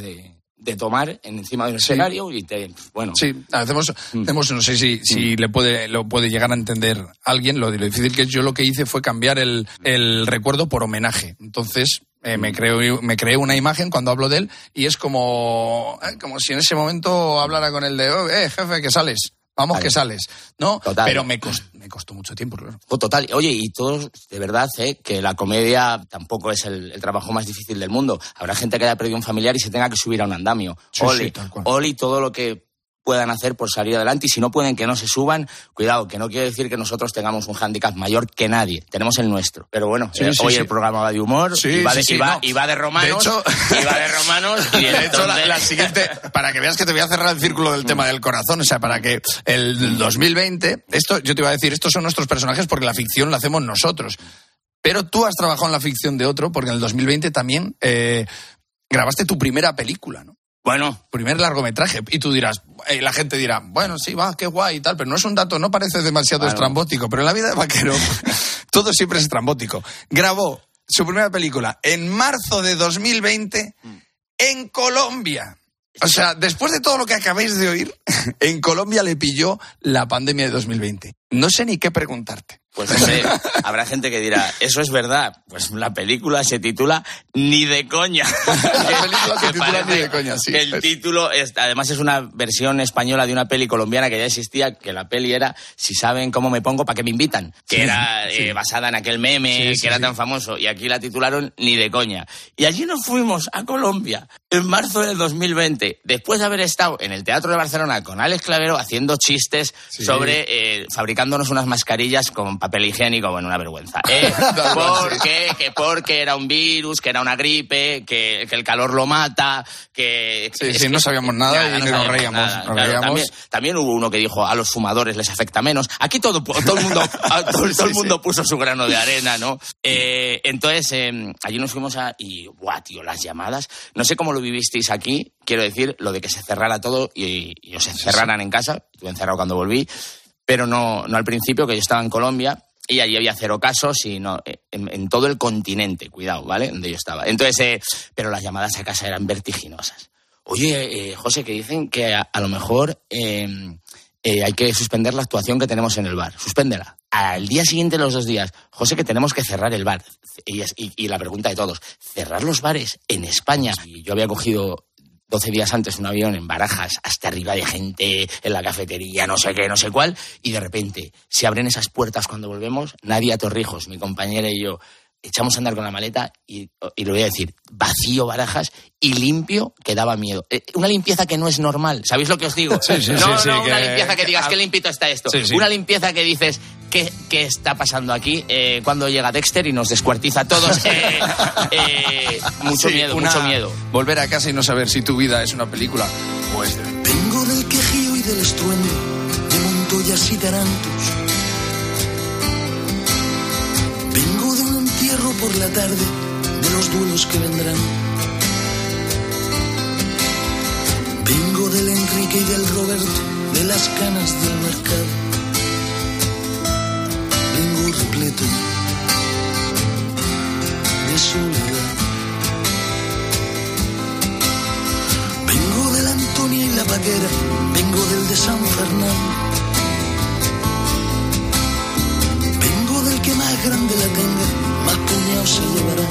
de tomar encima de un escenario y te, bueno. Sí, hacemos, Mm. hacemos no sé si, si le puede, lo puede llegar a entender alguien, lo, lo difícil que es, yo lo que hice fue cambiar el, el recuerdo por homenaje. Entonces, eh, Mm. me, creo, me creé una imagen cuando hablo de él y es como, eh, como si en ese momento hablara con el de, "Oh, eh, jefe, que sales. Vamos, que sales. ¿No? Total. Pero me costó, me costó mucho tiempo, claro. Oh, total. Oye, y todos, de verdad, ¿eh? que la comedia tampoco es el, el trabajo más difícil del mundo. Habrá gente que haya perdido un familiar y se tenga que subir a un andamio. Sí, Oli, sí. Oli, todo lo que puedan hacer por salir adelante y si no pueden que no se suban, cuidado, que no quiere decir que nosotros tengamos un hándicap mayor que nadie, tenemos el nuestro. Pero bueno, Sí, eh, sí, hoy sí. el programa va de humor, y, va de, sí, sí, y va- no. y va de romanos, De hecho- y va de romanos, y De hecho, la siguiente, para que veas que te voy a cerrar el círculo del tema del corazón, o sea, para que el 2020, esto, yo te iba a decir, estos son nuestros personajes porque la ficción la hacemos nosotros. Pero tú has trabajado en la ficción de otro, porque en el 2020 también eh, grabaste tu primera película, ¿no? Bueno. Primer largometraje. Y tú dirás, eh, la gente dirá, bueno, sí, va, qué guay y tal, pero no es un dato, no parece demasiado Claro. estrambótico, pero en la vida de vaquero todo siempre es estrambótico. Grabó su primera película en marzo de 2020 en Colombia. O sea, después de todo lo que acabáis de oír, en Colombia le pilló la pandemia de 2020. No sé ni qué preguntarte. Pues hombre, habrá gente que dirá, ¿eso es verdad? Pues la película se titula Ni de coña. La película se titula Ni de coña, sí. El título, es, además es una versión española de una peli colombiana que ya existía, que la peli era Si saben cómo me pongo, ¿para qué me invitan? Que Sí, era sí. eh, basada en aquel meme Sí, que era tan famoso. Y aquí la titularon Ni de coña. Y allí nos fuimos a Colombia en marzo del 2020, después de haber estado en el Teatro de Barcelona con Alex Clavero haciendo chistes sobre eh, fabricándonos unas mascarillas con papel higiénico, bueno, una vergüenza. ¿eh? Porque, que porque era un virus, que era una gripe, que, que el calor lo mata, que... Sí, sí, que- no sabíamos nada y nos sabíamos reíamos, nada, nos claro, reíamos. También, también hubo uno que dijo a los fumadores les afecta menos. Aquí todo, todo el mundo, todo, todo el mundo puso su grano de arena, ¿no? Eh, entonces, eh, allí nos fuimos a... Y, guau, tío, las llamadas. No sé cómo lo vivisteis aquí. Quiero decir, lo de que se cerrara todo y, y os encerraran en casa. Estuve encerrado cuando volví. Pero no, no al principio, que yo estaba en Colombia. Y allí había cero casos y no, eh, en, todo el continente, cuidado, ¿vale? Donde yo estaba. Entonces, eh, pero las llamadas a casa eran vertiginosas. Oye, eh, José, que dicen que a, lo mejor eh, eh, hay que suspender la actuación que tenemos en el bar. Suspéndela. Al día siguiente, los dos días, José, que tenemos que cerrar el bar. Y- y la pregunta de todos, ¿cerrar los bares en España? Y yo había cogido 12 días antes un avión en Barajas, hasta arriba de gente, en la cafetería, no sé qué, no sé cuál, y de repente se abren esas puertas cuando volvemos, Nadia Torrijos, mi compañera y yo, echamos a andar con la maleta y, y lo voy a decir, vacío Barajas y limpio que daba miedo. Eh, una limpieza que no es normal, ¿sabéis lo que os digo? Sí, sí, no, sí, no, sí, una que- limpieza que digas, que- qué limpito está esto. Sí, sí. Una limpieza que dices, ¿qué, qué está pasando aquí? Eh, cuando llega Dexter y nos descuartiza a todos. Eh, eh, mucho Sí, miedo, una- mucho miedo. Volver a casa y no saber si tu vida es una película pues Vengo del quejío y del estruendo, de Montoyas y Tarantos. Por la tarde, de los duelos que vendrán. Vengo del Enrique y del Roberto, de las canas del mercado. Vengo repleto de soledad. Vengo de la Antonia y la Vaquera, vengo del de San Fernando. Vengo del que más grande la tenga, se.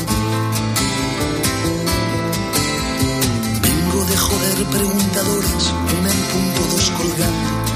Vengo de joder preguntadores, una en punto, dos colgando.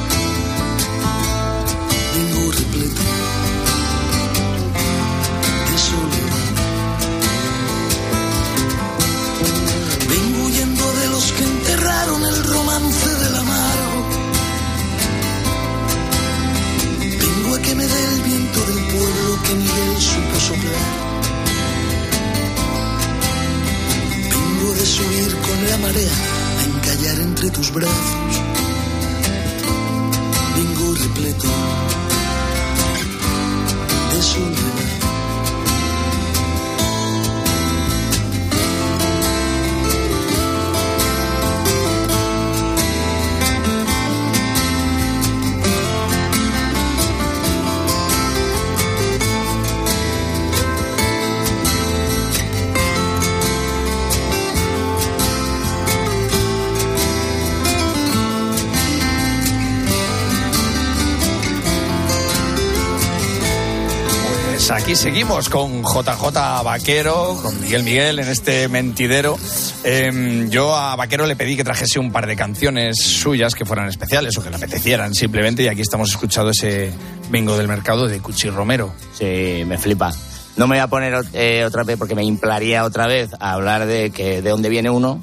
Aquí seguimos con JJ Vaquero, con Miguel Miguel en este mentidero. Eh, yo a Vaquero le pedí que trajese un par de canciones suyas que fueran especiales o que le apetecieran simplemente y aquí estamos escuchando ese Vengo del Mercado de Cuchi Romero. Sí, me flipa. No me voy a poner eh, otra vez porque me implaría otra vez a hablar de que de dónde viene uno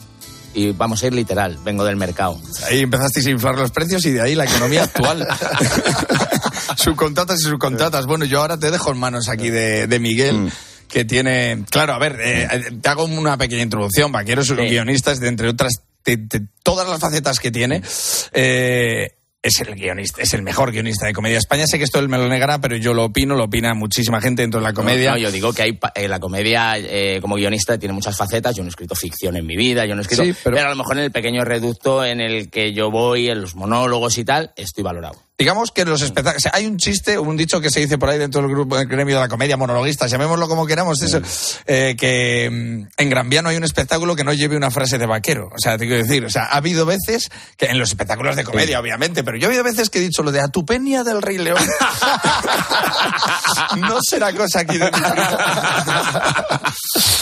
y vamos a ir literal, vengo del mercado. Ahí empezasteis a inflar los precios y de ahí la economía actual. subcontratas y subcontratas. Bueno, yo ahora te dejo en manos aquí de, de Miguel. Que tiene. Claro, a ver, eh, te hago una pequeña introducción. Vaquero es un guionista, es de entre otras. de- de todas las facetas que tiene. Eh, es el guionista, es el mejor guionista de comedia España. Sé que esto él me lo negará, pero yo lo opino, lo opina muchísima gente dentro de la comedia. No, yo digo que hay eh, la comedia eh, como guionista tiene muchas facetas. Yo no he escrito ficción en mi vida, yo no he escrito. Sí, pero- pero... a lo mejor en el pequeño reducto en el que yo voy, en los monólogos y tal, estoy valorado. Digamos que los espectáculos. o sea, hay un chiste, un dicho que se dice por ahí dentro del grupo del gremio de la comedia monologuista, llamémoslo como queramos, eso, eh, que mm, en Gran Vía no hay un espectáculo que no lleve una frase de vaquero. O sea, te quiero decir, o sea, ha habido veces que en los espectáculos de comedia, obviamente, pero yo ha habido veces que he dicho lo de Atupenia del Rey León. no será cosa aquí de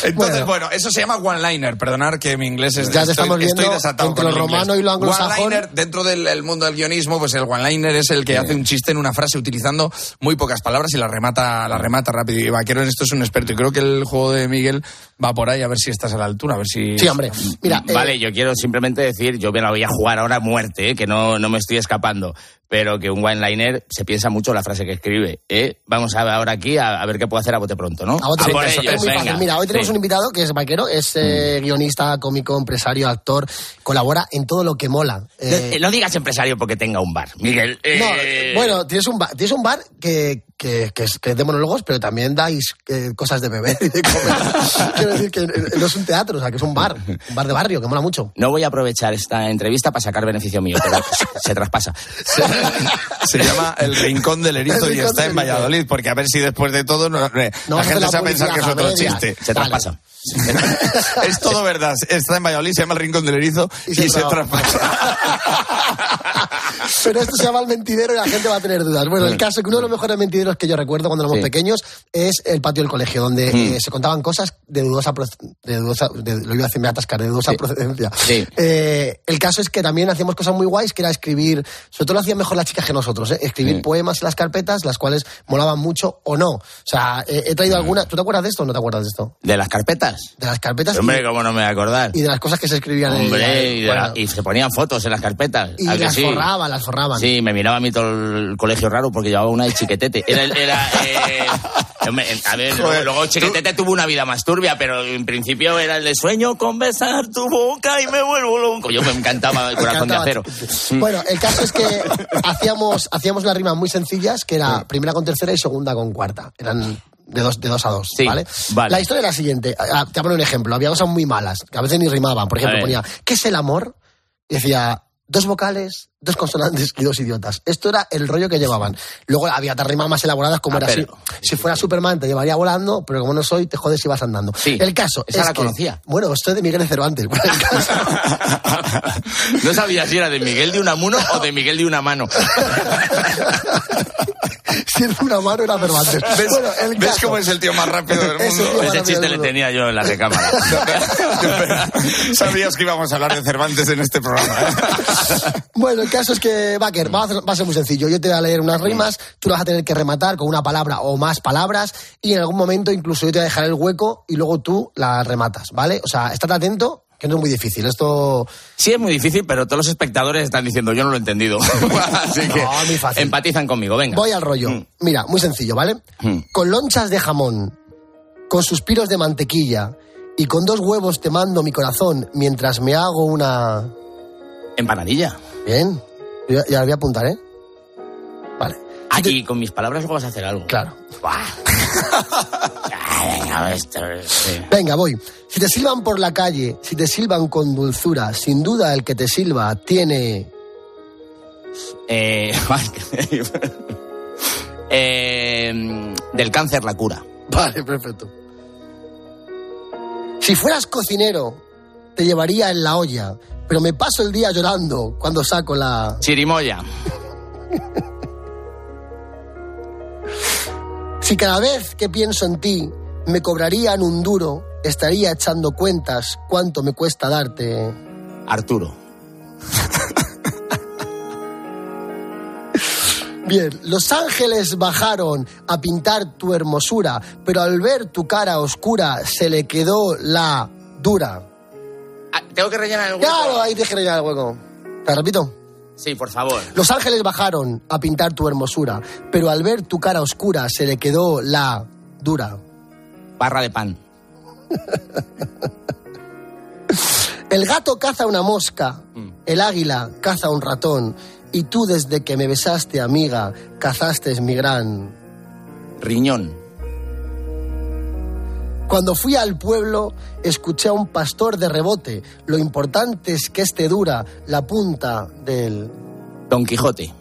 Entonces, bueno. eso se llama one-liner. Perdonar que mi inglés es. Ya te estoy, estamos viendo estoy desatado entre lo romano y lo anglosajón. One-liner, dentro del el mundo del guionismo, pues el one-liner es el que hace un chiste en una frase utilizando muy pocas palabras y la remata, la remata rápido. Y Vaquero en esto es un experto. Y creo que el juego de Miguel va por ahí a ver si estás a la altura, a ver si. Sí, hombre. Mira, eh, Vale, yo quiero simplemente decir, yo me la voy a jugar ahora a muerte, eh, que no, no me estoy escapando, pero que un one-liner se piensa mucho la frase que escribe. ¿eh? Vamos a ver ahora aquí a, a ver qué puedo hacer a bote pronto, ¿no? A bote pronto. ello, es muy venga. fácil. Mira, hoy tenemos Sí. un invitado que es vaquero, es eh, guionista, cómico, empresario, actor, colabora en todo lo que mola. Eh, No, no digas empresario porque tenga un bar, Miguel. no, bueno, tienes un bar, tienes un bar que, que, que es, que es de monólogos, pero también dais eh, cosas de beber y de comer. Quiero decir que eh, no es un teatro, o sea, que es un bar, un bar de barrio, que mola mucho. No voy a aprovechar esta entrevista para sacar beneficio mío, pero se, se traspasa. Se llama El Rincón del Erizo y está en. Valladolid, porque a ver si después de todo no- eh, No la gente la se va a pensar que es otro chiste. Se Vale. traspasa. es todo verdad. Está en Valladolid, se llama El Rincón del Erizo y, Y se traspasa. Pero esto se llama el mentidero y la gente va a tener dudas. Bueno, el caso que uno de los mejores mentideros que yo recuerdo cuando éramos Sí. pequeños es el patio del colegio, donde eh, se contaban cosas de dudosa, de dudosa de- lo iba a decir, me atascar, de dudosa procedencia. Sí. Eh, el caso es que también hacíamos cosas muy guays, que era escribir, sobre todo lo hacían mejor las chicas que nosotros, ¿eh? escribir Sí. poemas en las carpetas, las cuales molaban mucho o no. O sea, he traído alguna. ¿Tú te acuerdas de esto o no te acuerdas de esto? ¿De las carpetas? De las carpetas y- Hombre, ¿cómo no me voy a acordar? y, de las cosas que se escribían en Hombre, y, de la- bueno, y se ponían fotos en las carpetas. y ¿a que las sí? forraban, las forraban. Sí, me miraba a mí todo el colegio raro porque llevaba una de chiquetete. Era, era, eh, hombre, a ver, luego, Joder, luego chiquetete tuvo una vida más turbia, pero en principio era el de sueño con besar tu boca y me vuelvo loco. Yo me encantaba el corazón de Cantaba acero. Bueno, el caso es que hacíamos, hacíamos unas rimas muy sencillas, que era primera con tercera y segunda con cuarta. Eran de dos, de dos a dos, Sí, ¿vale? vale. La historia era la siguiente. Ah, Te voy a poner un ejemplo. Había cosas muy malas, que a veces ni rimaban. Por ejemplo, ponía, ¿qué es el amor? Y decía, dos vocales, dos consonantes y dos idiotas. Esto era el rollo que llevaban. Luego había rimas más elaboradas, como Ah, era pero- así. Si fuera Superman te llevaría volando, pero como no soy, te jodes si vas andando. Sí, el caso esa es la que- conocía. Bueno, esto es de Miguel de Cervantes. No sabía si era de Miguel de Unamuno o de Miguel de una mano. si era una mano era Cervantes. ¿Ves, Bueno, el ves cómo es el tío más rápido del mundo? Ese rápido chiste le tenía yo en la recámara. Sabías que íbamos a hablar de Cervantes en este programa. ¿eh? Bueno, caso es que, Baker, va a, va a ser muy sencillo. Yo te voy a leer unas rimas, tú las vas a tener que rematar con una palabra o más palabras, y en algún momento incluso yo te voy a dejar el hueco y luego tú las rematas, ¿vale? O sea, estate atento, que no es muy difícil. Esto. Sí, es muy difícil, pero todos los espectadores están diciendo, yo no lo he entendido. Así que No, muy fácil. empatizan conmigo, venga. Voy al rollo. Mm. Mira, muy sencillo, ¿vale? Mm. Con lonchas de jamón, con suspiros de mantequilla, y con dos huevos te mando mi corazón mientras me hago una. Empanadilla. Bien. Ya, ya la voy a apuntar, ¿eh? Vale. Aquí, con mis palabras luego vas a hacer algo. Claro. Buah. Venga, esto, sí. Venga, voy. Si te silban por la calle, si te silban con dulzura, sin duda el que te silba tiene. Eh, eh, del cáncer la cura. Vale, perfecto. Si fueras cocinero, te llevaría en la olla, pero me paso el día llorando cuando saco la. Chirimoya. Si cada vez que pienso en ti me cobrarían un duro, estaría echando cuentas cuánto me cuesta darte. Arturo. Bien, los ángeles bajaron a pintar tu hermosura, pero al ver tu cara oscura se le quedó la dura. Ah, Tengo que rellenar el hueco. Claro, ahí te que rellenar el hueco. ¿Te repito? Sí, por favor. Los ángeles bajaron a pintar tu hermosura, pero al ver tu cara oscura se le quedó la dura. Barra de pan. El gato caza una mosca, Mm. el águila caza un ratón, Y tú desde que me besaste, amiga, cazaste mi gran... Riñón. Cuando fui al pueblo, escuché a un pastor de rebote. Lo importante es que este dura la punta del... Don Quijote.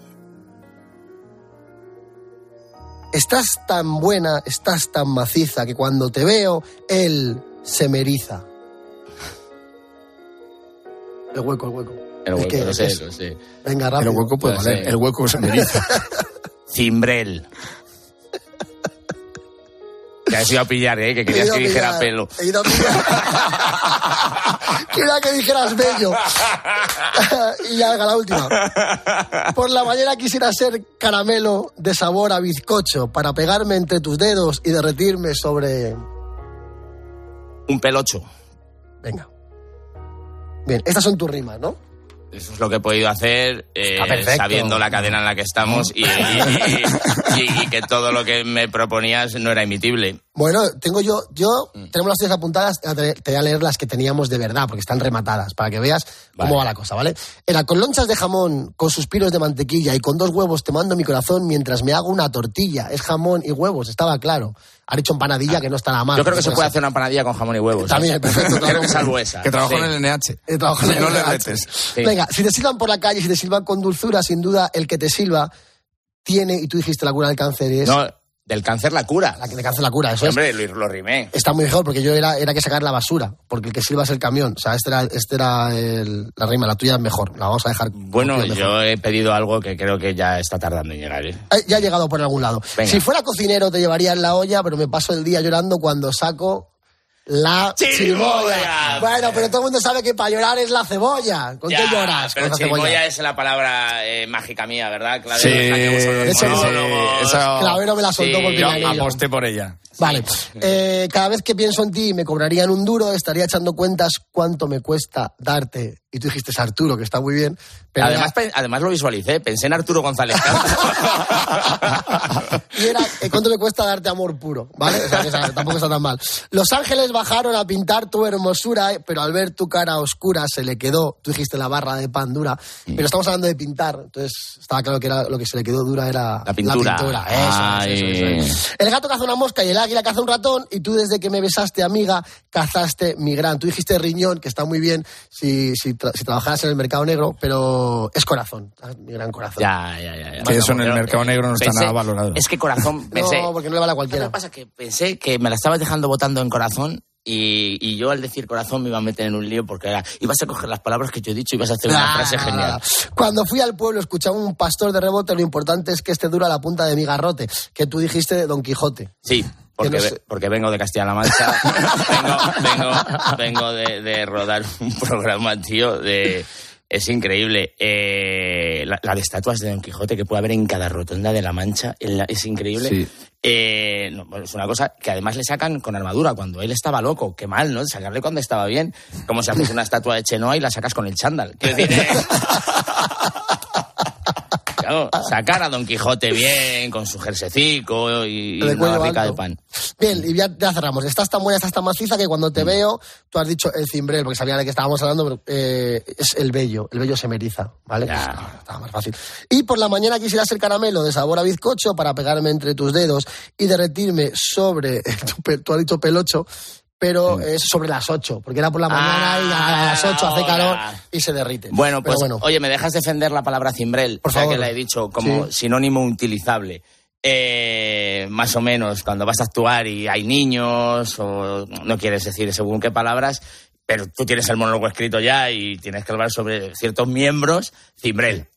Estás tan buena, estás tan maciza, que cuando te veo, él se me eriza. El hueco, el hueco. El Es hueco, que lo sé, es- lo sé. Venga, rápido. El hueco puede valer. El hueco se me eriza. Cimbrel. Que has ido a pillar, ¿eh? Que querías que dijera pelo. he ido a pillar. Quería que dijeras bello. y ya haga la última. Por la mañana quisiera ser caramelo de sabor a bizcocho para pegarme entre tus dedos y derretirme sobre... Un pelocho. Venga. Bien, estas son tus rimas, ¿no? Eso es lo que he podido hacer eh, sabiendo la cadena en la que estamos y, y- y- y- y que todo lo que me proponías no era emitible. Bueno, tengo yo, yo, Mm. tenemos las tres apuntadas, te voy a leer las que teníamos de verdad, porque están rematadas, para que veas cómo va la cosa, ¿vale? Era con lonchas de jamón, con suspiros de mantequilla y con dos huevos te mando mi corazón mientras me hago una tortilla. Es jamón y huevos, estaba claro. Ha dicho empanadilla, que no está nada mal. Yo creo que se Puede hacer una empanadilla con jamón y huevos. ¿eh? También, perfecto, claro. Creo que salvo esa. Que trabajó Sí. en el NH. En No el le NH. retes. Sí. Venga, si te silban por la calle, si te silban con dulzura, sin duda el que te silba tiene, y tú dijiste la cura del cáncer es... No, del cáncer la cura. La que le cáncer la cura, eso es. Hombre, lo, lo rimé. Está muy mejor porque yo era, era que sacar la basura, porque el que silba es el camión. O sea, este era, este era el- la rima, la tuya es mejor. La vamos a dejar. Bueno, yo he pedido algo que creo que ya está tardando en llegar. ¿eh? Eh, Ya ha llegado por algún lado. Venga. Si fuera cocinero te llevaría en la olla, pero me paso el día llorando cuando saco la ¡Chirimoya! chirimoya. Bueno, pero todo el mundo sabe que para llorar es la cebolla. ¿Con Ya, qué lloras? Pero Con la chirimoya cebolla. es la palabra eh, mágica mía, ¿verdad? Clave, Sí, esa que usan los eso no- monólogos. eso- Clavero me la soltó Sí, por Yo aposté por ella. Vale. Eh, cada vez que pienso en ti me cobrarían un duro, estaría echando cuentas cuánto me cuesta darte. Y tú dijiste es Arturo, que está muy bien. Pero Además, pe- además lo visualicé, pensé en Arturo González. y era eh, cuánto me cuesta darte amor puro, ¿vale? O sea, que tampoco está tan mal. Los ángeles bajaron a pintar tu hermosura, eh, pero al ver tu cara oscura se le quedó, tú dijiste la barra de pan dura, Mm. pero estamos hablando de pintar, entonces estaba claro que era, lo que se le quedó dura era La pintura. Eso, es, eso, eso, eso es. El gato caza una mosca y el águila caza un ratón y tú desde que me besaste, amiga, cazaste mi gran. Tú dijiste riñón, que está muy bien si, si, tra- si trabajaras en el mercado negro, pero es corazón, mi gran corazón. ya, ya, ya. ya. Que eso en el mercado negro no está pensé- nada valorado. Es que corazón, pensé. No, porque no le vale a ¿Qué cualquiera. pasa? Que pensé que me la estabas dejando votando en corazón y, y yo al decir corazón me iba a meter en un lío porque era, ibas a coger las palabras que yo he dicho y ibas a hacer una Ah, frase genial. Cuando fui al pueblo escuchaba un pastor de rebote, lo importante es que este dura la punta de mi garrote, que tú dijiste de Don Quijote. Sí, porque, no sé. porque vengo de Castilla-La Mancha. vengo vengo, vengo de, de rodar un programa, tío, de... Es increíble. Eh, la, la de estatuas de Don Quijote que puede haber en cada rotonda de La Mancha la- es increíble. Sí. Eh, no, bueno, es una cosa que además le sacan con armadura cuando él estaba loco. Qué mal, ¿no? Sacarle cuando estaba bien. Como si haces una estatua de Chenoa y la sacas con el chándal. Quiero decir, eh, Claro, sacar a Don Quijote bien, con su jersecico y, y una alto. de pan. Bien, y ya, ya cerramos. Estás tan buena, estás tan maciza que cuando Mm. te veo, tú has dicho el cimbrel, porque sabía de qué estábamos hablando, pero eh, es el vello. El vello se me eriza, ¿vale? Ya. Estaba más fácil. Y por la mañana quisiera ser caramelo de sabor a bizcocho para pegarme entre tus dedos y derretirme sobre, tu, tú has dicho pelocho, pero es sobre las 8, porque era por la mañana y a las 8 hace calor y se derrite. Bueno, pues, bueno. oye, ¿me dejas defender la palabra cimbrel? Por O sea, favor. que la he dicho como Sí. sinónimo utilizable. Eh, más o menos, cuando vas a actuar y hay niños, o no quieres decir según qué palabras, pero tú tienes el monólogo escrito ya y tienes que hablar sobre ciertos miembros, cimbrel.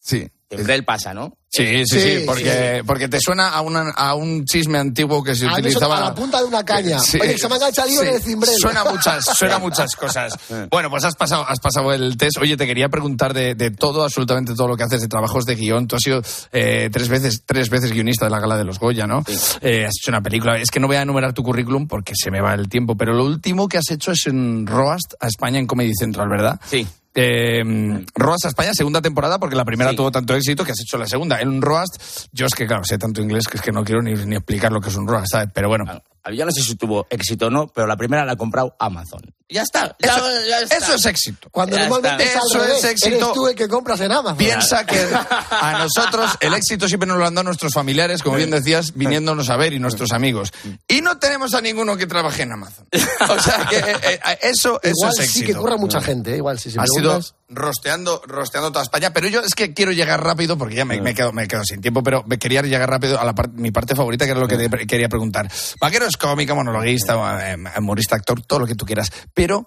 Sí. Cimbrel pasa, ¿no? Sí, sí, sí, Sí, porque, porque te suena a, una- a un chisme antiguo que se A utilizaba. suena a la punta de una caña. Sí, Oye, se me ha enganchado el lío sí, en el cimbrel. Suena a muchas, suena muchas cosas. Bueno, pues has pasado, has pasado el test. Oye, te quería preguntar de, de todo, absolutamente todo lo que haces de trabajos de guion. Tú has sido eh, tres veces, tres veces guionista de la gala de los Goya, ¿no? Eh, has hecho una película. Es que no voy a enumerar tu currículum porque se me va el tiempo, pero lo último que has hecho es en Roast a España en Comedy Central, ¿verdad? Sí. Eh, Roast a España, segunda temporada, porque la primera Sí. tuvo tanto éxito que has hecho la segunda. En un Roast, yo es que, claro, sé tanto inglés que es que no quiero ni, ni explicar lo que es un Roast, ¿sabes? Pero bueno, Yo no sé si tuvo éxito o no, pero la primera la ha comprado Amazon. Ya está. Ya- Eso, ya está. eso es éxito. Cuando Ya normalmente está. Eso es éxito. Eres tú el que compras en Amazon. Piensa que a nosotros el éxito siempre nos lo han dado nuestros familiares, como bien decías, viniéndonos a ver y nuestros amigos. Y no tenemos a ninguno que trabaje en Amazon. O sea que eh, eh, eso, es sí éxito. que curra mucha gente, ¿eh? igual sí. Si ha me sido rosteando, rosteando toda España, pero yo es que quiero llegar rápido porque ya me, me quedo, me quedo sin tiempo, pero me quería llegar rápido a la par- mi parte favorita, que era lo que te quería preguntar. Vaquero es cómica, monologuista, eh, humorista, actor, todo lo que tú quieras, pero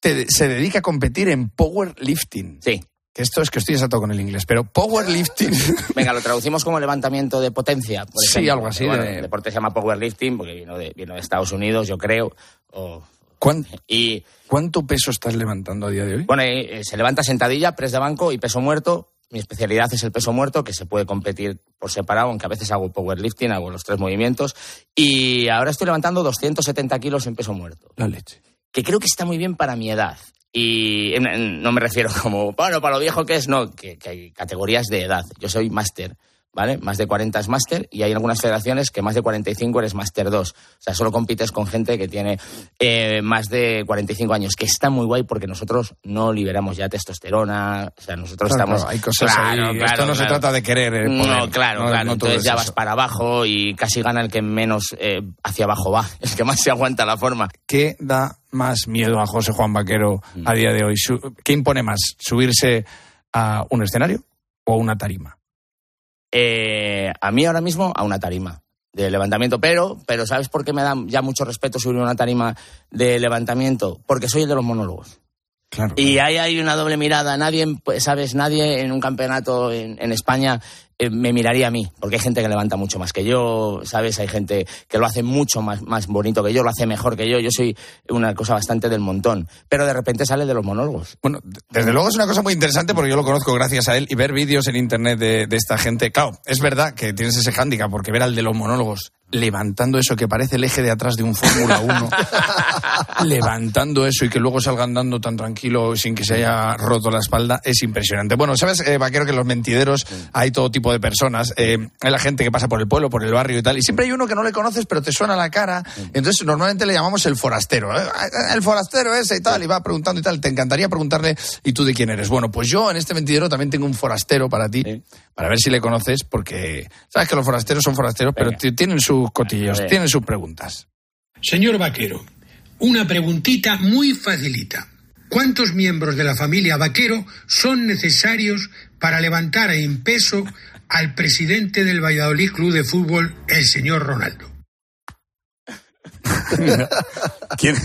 te- se dedica a competir en powerlifting. Sí. Que esto es que estoy exacto con el inglés, pero powerlifting. Venga, lo traducimos como levantamiento de potencia. Por Sí, algo así, Bueno, de- El deporte se llama powerlifting porque vino de, vino de Estados Unidos, yo creo. o- ¿Cuán- y ¿Cuánto peso estás levantando a día de hoy? bueno, eh, se levanta sentadilla, press de banco y peso muerto. Mi especialidad es el peso muerto, que se puede competir por separado, aunque a veces hago powerlifting, hago los tres movimientos. Y ahora estoy levantando 270 kilos en peso muerto. La leche. que creo que está muy bien para mi edad. Y no me refiero como, bueno, para lo viejo que es, no, que, que hay categorías de edad. Yo soy máster, ¿vale? Más de 40 es máster y hay algunas federaciones que más de 45 eres máster 2. O sea, solo compites con gente que tiene eh, más de 45 años, que está muy guay porque nosotros no liberamos ya testosterona, o sea, nosotros Claro, estamos... claro, hay cosas Claro, ahí. claro, Esto no se trata de querer el poder. No, claro, No- claro. no todo Entonces es ya vas para abajo y casi gana el que menos eh, hacia abajo va, el que más se aguanta la forma. ¿Qué da más miedo a José Juan Vaquero Mm. a día de hoy? ¿Qué impone más? ¿Subirse a un escenario o a una tarima? Eh, a mí ahora mismo a una tarima de levantamiento, pero, pero ¿sabes por qué me da ya mucho respeto subir una tarima de levantamiento? Porque soy el de los monólogos. Claro. Y ahí hay una doble mirada. Nadie, pues, ¿sabes? Nadie en un campeonato en, en España eh, me miraría a mí, porque hay gente que levanta mucho más que yo, ¿sabes? Hay gente que lo hace mucho más, más bonito que yo, lo hace mejor que yo. Yo soy una cosa bastante del montón. Pero de repente sale de los monólogos. Bueno, desde luego es una cosa muy interesante porque yo lo conozco gracias a él y ver vídeos en internet de, de esta gente. Claro, es verdad que tienes ese hándicap porque ver al de los monólogos levantando eso que parece el eje de atrás de un Fórmula 1, levantando eso y que luego salga andando tan tranquilo sin que se haya roto la espalda, es impresionante. Bueno, sabes, eh, Vaquero, que en los mentideros hay todo tipo de personas. Eh, hay la gente que pasa por el pueblo, por el barrio y tal, y siempre hay uno que no le conoces pero te suena la cara. Entonces, normalmente le llamamos el forastero. ¿eh? El forastero ese y tal, y va preguntando y tal. Te encantaría preguntarle, ¿y tú de quién eres? Bueno, pues yo en este mentidero también tengo un forastero para ti, para ver si le conoces, porque sabes que los forasteros son forasteros, pero tienen sus cotillos, ver. tienen sus preguntas. Señor Vaquero, una preguntita muy facilita. ¿Cuántos miembros de la familia Vaquero son necesarios para levantar en peso al presidente del Valladolid Club de Fútbol, el señor Ronaldo? ¿Quién,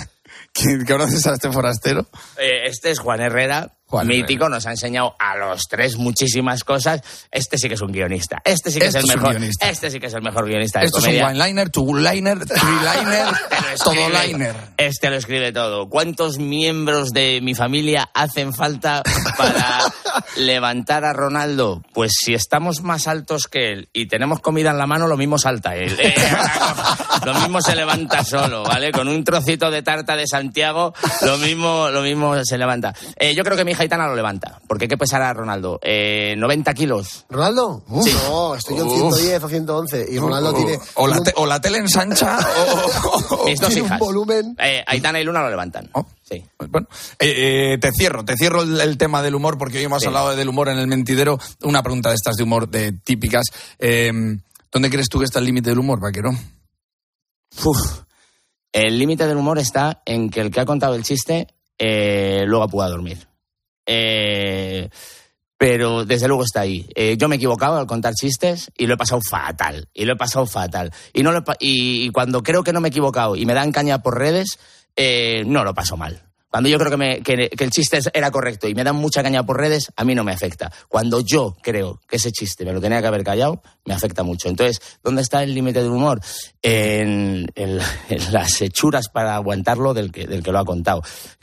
quién conoces a este forastero? Eh, este es Juan Herrera, Juan mítico, nos ha enseñado a los tres muchísimas cosas. Este sí que es un guionista. Este sí que Este es el mejor. guionista. Este sí que es el mejor guionista de Esto es un comedia. one-liner, two-liner, three-liner, Te lo todo escribe. liner. Este lo escribe todo. ¿Cuántos miembros de mi familia hacen falta para levantar a Ronaldo? Pues si estamos más altos que él y tenemos comida en la mano, lo mismo salta él. Eh, lo mismo se levanta solo, ¿vale? Con un trocito de tarta de Santiago, lo mismo, lo mismo se levanta. Eh, yo creo que mi hija Itana lo levanta. Porque ¿qué pesará Ronaldo? Eh, 90 kilos. ¿Ronaldo? Sí. No, estoy yo en Uf. 110 o 111. Y Ronaldo tiene, o, la te- o la tele ensancha o, o- Mis dos tiene un hijas. volumen. Eh, Aitana y Luna lo levantan. Oh. Sí. Bueno, eh, eh, te cierro, te cierro el, el tema del humor porque hoy hemos Sí. hablado del humor en el mentidero. Una pregunta de estas de humor de típicas. Eh, ¿Dónde crees tú que está el límite del humor, vaquero? Uf. El límite del humor está en que el que ha contado el chiste eh, luego pueda dormir. Eh, pero desde luego está ahí. Eh, yo me he equivocado al contar chistes y lo he pasado fatal. Y lo he pasado fatal. Y, no lo y cuando creo que no me he equivocado y me dan caña por redes, eh, no lo paso mal. Cuando yo creo que, me- que- que el chiste era correcto y me dan mucha caña por redes, a mí no me afecta. Cuando yo creo que ese chiste me lo tenía que haber callado, me afecta mucho. Entonces, ¿dónde está el límite del humor? En, en- en las hechuras para aguantarlo del que, del que lo ha contado.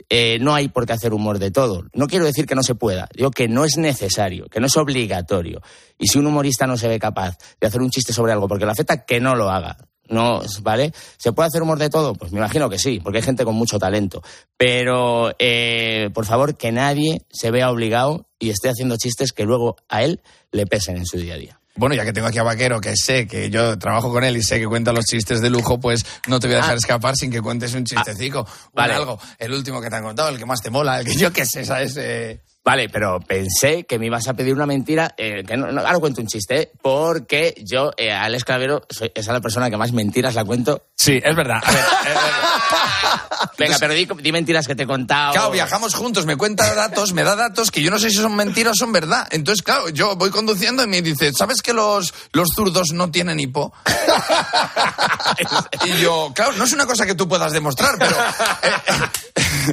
Eh, no hay por qué hacer humor de todo. No quiero decir que no se pueda, digo que no es necesario, que no es obligatorio. Y si un humorista no se ve capaz de hacer un chiste sobre algo porque le afecta, que no lo haga. No, ¿vale? ¿Se puede hacer humor de todo? Pues me imagino que sí, porque hay gente con mucho talento. Pero, eh, por favor, que nadie se vea obligado y esté haciendo chistes que luego a él le pesen en su día a día. bueno, ya que tengo aquí a Vaquero, que sé que yo trabajo con él y sé que cuenta los chistes de lujo, pues no te voy a dejar Ah. escapar sin que cuentes un chistecico. vale. Un algo. El último que te han contado, el que más te mola, el que yo qué sé, ¿sabes? Eh, Vale, pero pensé que me ibas a pedir una mentira, eh, que no, no, ahora cuento un chiste, ¿eh? porque yo, eh, Alex Clavero, soy, es a la persona que más mentiras la cuento. Sí, es verdad. A ver, Venga, pero di, di mentiras que te he contado. Claro, viajamos juntos, me cuenta datos, me da datos que yo no sé si son mentiras o son verdad. Entonces, claro, yo voy conduciendo y me dice, ¿sabes que los, los zurdos no tienen hipo? y yo, claro, no es una cosa que tú puedas demostrar, pero...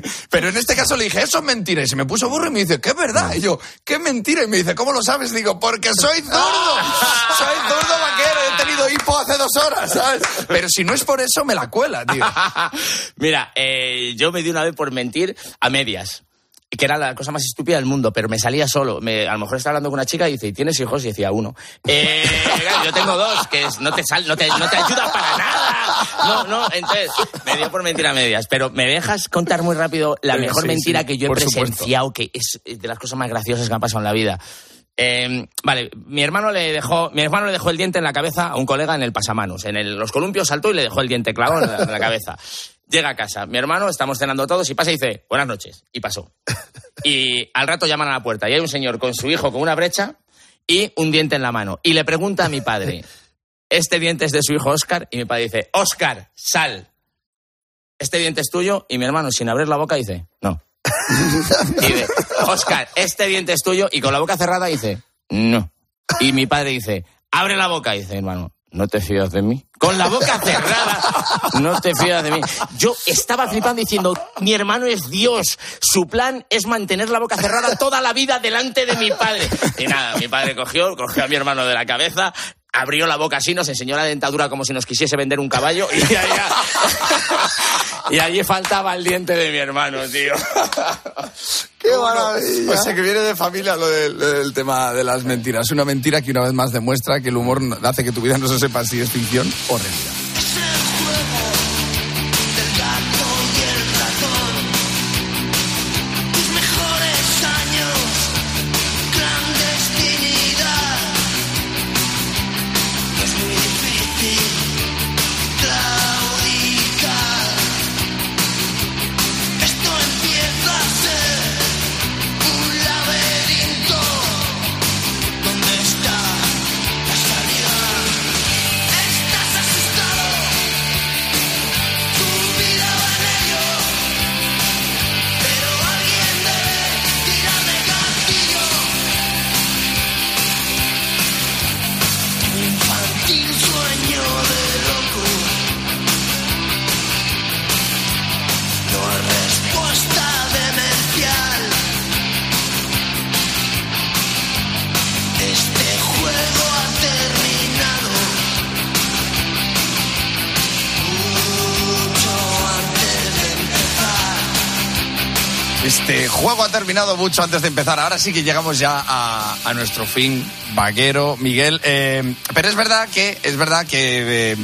pero en este caso le dije, eso es mentira. Y se me puso burro y me dice, ¿qué es verdad? Y yo, ¿qué mentira? Y me dice, ¿cómo lo sabes? Digo, porque soy zurdo. Soy zurdo vaquero, he tenido hipo hace dos horas, ¿sabes? Pero si no es por eso, me la cuela, tío. Mira, eh, yo me di una vez por mentir a medias. Que era la cosa más estúpida del mundo, pero me salía solo. Me- a lo mejor estaba hablando con una chica y dice, ¿y tienes hijos? Y decía, uno. Eh, yo tengo dos, que es- no, te sal, no, te, no te ayuda para nada. No, no, entonces, me dio por mentir a medias. Pero me dejas contar muy rápido la mejor sí, mentira sí, que yo he supuesto. presenciado, que es de las cosas más graciosas que han pasado en la vida. Eh, vale, mi hermano le dejó, mi hermano le dejó el diente en la cabeza a un colega en el pasamanos. En el- los columpios saltó y le dejó el diente clavado en la, en la cabeza. Llega a casa, mi hermano, estamos cenando todos y pasa y dice, buenas noches. Y pasó. Y al rato llaman a la puerta y hay un señor con su hijo con una brecha y un diente en la mano. Y le pregunta a mi padre, este diente es de su hijo Oscar. Y mi padre dice, Oscar, sal. Este diente es tuyo. Y mi hermano, sin abrir la boca, dice, no. Y dice, Oscar, este diente es tuyo. Y con la boca cerrada dice, no. Y mi padre dice, abre la boca. Y dice, hermano, ¿no te fías de mí? Con la boca cerrada, no te fías de mí. Yo estaba flipando diciendo, mi hermano es Dios. Su plan es mantener la boca cerrada toda la vida delante de mi padre. Y nada, mi padre cogió, cogió a mi hermano de la cabeza, abrió la boca así, nos enseñó la dentadura como si nos quisiese vender un caballo y allá... Y allí faltaba el diente de mi hermano, tío. ¡Qué maravilla! O sea, que viene de familia lo del, del tema de las mentiras. Una mentira que una vez más demuestra que el humor hace que tu vida no se sepa si es ficción o realidad. Terminado mucho antes de empezar. Ahora sí que llegamos ya a, a nuestro fin, vaquero, Miguel. Eh, pero es verdad que es verdad que, eh,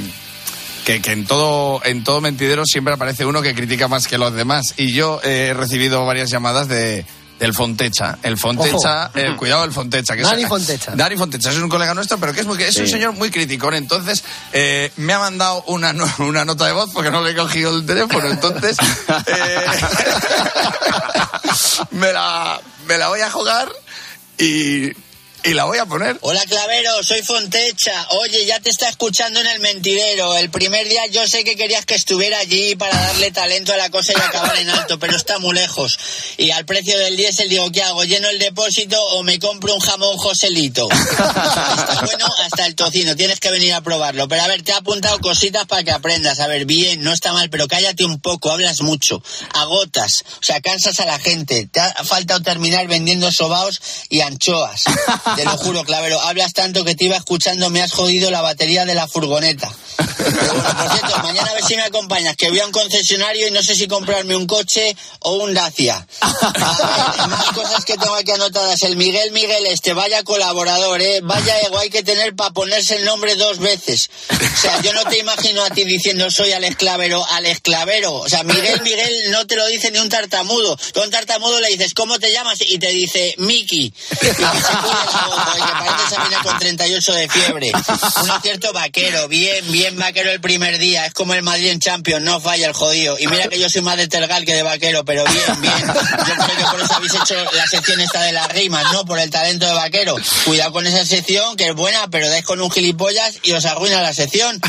que, que en todo en todo mentidero siempre aparece uno que critica más que los demás. Y yo eh, he recibido varias llamadas de del Fontecha. El Fontecha, eh, cuidado el Fontecha. Que Dani es, Fontecha. Dani Fontecha es un colega nuestro, pero que es, muy, es un señor muy crítico. Entonces, eh, me ha mandado una, una nota de voz porque no le he cogido el teléfono. Entonces, eh, me, la, me la voy a jugar y, y la voy a poner. Hola Clavero, soy Fontecha. Oye, ya te está escuchando en el mentidero. El primer día yo sé que querías que estuviera allí para darle talento a la cosa y acabar en alto, pero está muy lejos. Y al precio del diésel digo, ¿qué hago? ¿Lleno el depósito o me compro un jamón Joselito? Está bueno hasta el tocino, tienes que venir a probarlo. Pero a ver, te he apuntado cositas para que aprendas. A ver, bien, no está mal, pero cállate un poco, hablas mucho, agotas, o sea, cansas a la gente. Te ha faltado terminar vendiendo sobaos y anchoas. Te lo juro, Clavero, hablas tanto que te iba escuchando, me has jodido la batería de la furgoneta. Pero bueno, por cierto, mañana a ver si me acompañas, que voy a un concesionario y no sé si comprarme un coche o un Dacia. A ver, más cosas que tengo aquí anotadas. El Miguel Miguel este, vaya colaborador, ¿eh? Vaya ego hay que tener para ponerse el nombre dos veces. O sea, yo no te imagino a ti diciendo soy Alex Clavero, Alex Clavero. O sea, Miguel Miguel no te lo dice ni un tartamudo. Un tartamudo le dices, ¿cómo te llamas? Y te dice, Miki. Y que parece que viene con 38 de fiebre. Un acierto vaquero, bien, bien vaquero el primer día. Es como el Madrid en Champions, no falla el jodido. Y mira que yo soy más de Tergal que de vaquero, pero bien, bien. Yo creo que por eso habéis hecho la sección esta de las rimas, ¿no? Por el talento de vaquero. Cuidado con esa sección, que es buena, pero dais con un gilipollas y os arruina la sección.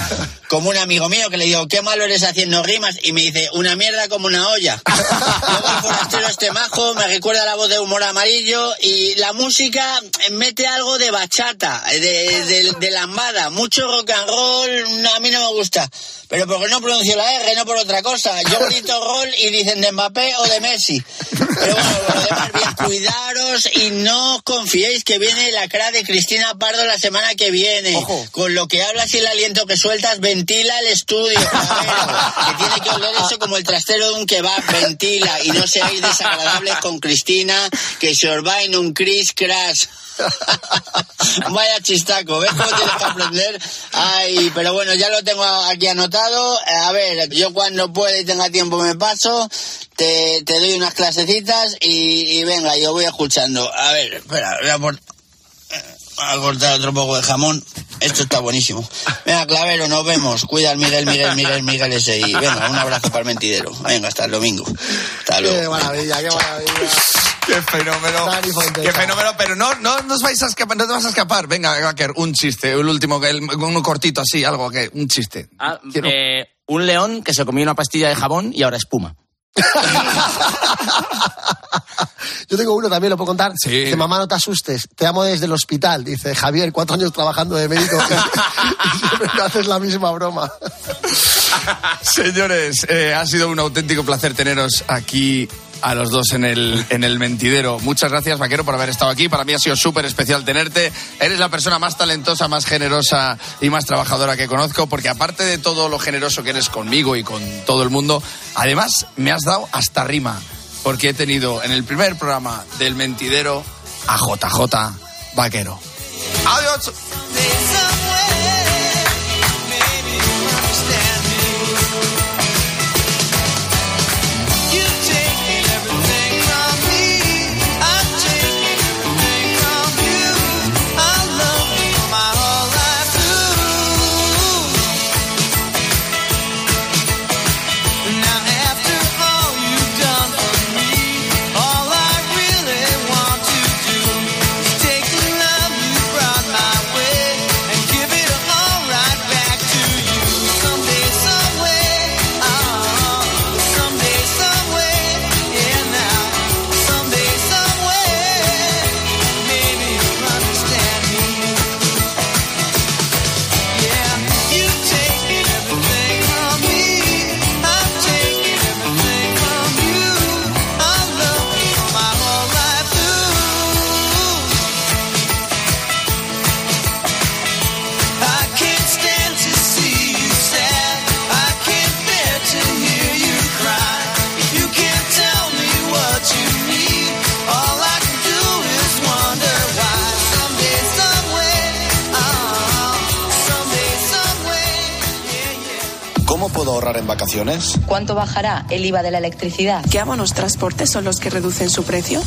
Como un amigo mío que le digo, qué malo eres haciendo rimas, y me dice, una mierda como una olla. Luego el forastero este majo me recuerda la voz de humor amarillo y la música mete algo de bachata, de, de, de lambada, mucho rock and roll, no, a mí no me gusta. Pero porque no pronuncio la R, no por otra cosa. Yo grito gol y dicen de Mbappé o de Messi. Pero bueno, lo demás bien, cuidaros y no os confiéis que viene la cara de Cristina Pardo la semana que viene. Con lo que hablas y el aliento que sueltas, ventila el estudio, que tiene que oler eso como el trastero de un kebab, ventila y no seáis desagradables con Cristina, que se os va en un cris crash. Vaya chistaco, ¿ves cómo tienes que aprender? Ay, pero bueno, ya lo tengo aquí anotado. Eh, A ver, yo cuando pueda y tenga tiempo me paso, te, te doy unas clasecitas y, y venga, yo voy escuchando. A ver, espera, voy a, eh, a cortar otro poco de jamón. Esto está buenísimo. Venga, Clavero, nos vemos. Cuida al Miguel, Miguel, Miguel, Miguel ese. Y venga, un abrazo para el mentidero. Venga, hasta el domingo. Hasta luego. Qué maravilla, qué maravilla. Qué fenómeno. Qué fenómeno, pero no, no, no os vais a escapar, no te vas a escapar. Venga, Baker, un chiste, el último, que el- uno cortito así, algo que, un chiste. Ah, eh, un león que se comió una pastilla de jabón y ahora espuma. Yo tengo uno también, lo puedo contar. Dice, mamá, no te asustes, te amo desde el hospital. Dice, Javier, cuatro años trabajando de médico y siempre me haces la misma broma. Señores, eh, ha sido un auténtico placer teneros aquí a los dos en el, en el mentidero. Muchas gracias, Vaquero, por haber estado aquí. Para mí ha sido súper especial tenerte. Eres la persona más talentosa, más generosa y más trabajadora que conozco, porque aparte de todo lo generoso que eres conmigo y con todo el mundo, además me has dado hasta rima, porque he tenido en el primer programa del mentidero a JJ Vaquero. Adiós. ¿Cuánto bajará el IVA de la electricidad? ¿Qué abonos transportes son los que reducen su precio?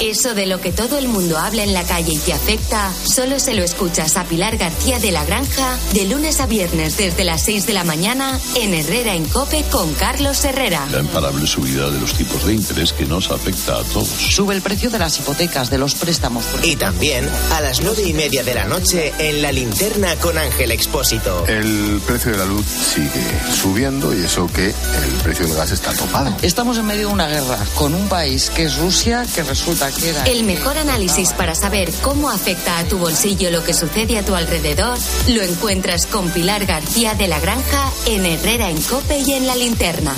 Eso de lo que todo el mundo habla en la calle y te afecta, solo se lo escuchas a Pilar García de la Granja de lunes a viernes desde las 6 de la mañana en Herrera en Cope con Carlos Herrera. La imparable subida de los tipos de interés que nos afecta a todos. Sube el precio de las hipotecas, de los préstamos. Y también a las nueve y media de la noche en la linterna con Ángel Expósito. El precio de la luz sigue subiendo y eso que el precio del gas está topado. Estamos en medio de una guerra con un país que es Rusia, que resulta. El mejor análisis para saber cómo afecta a tu bolsillo lo que sucede a tu alrededor lo encuentras con Pilar García de la Granja en Herrera en Cope y en la linterna.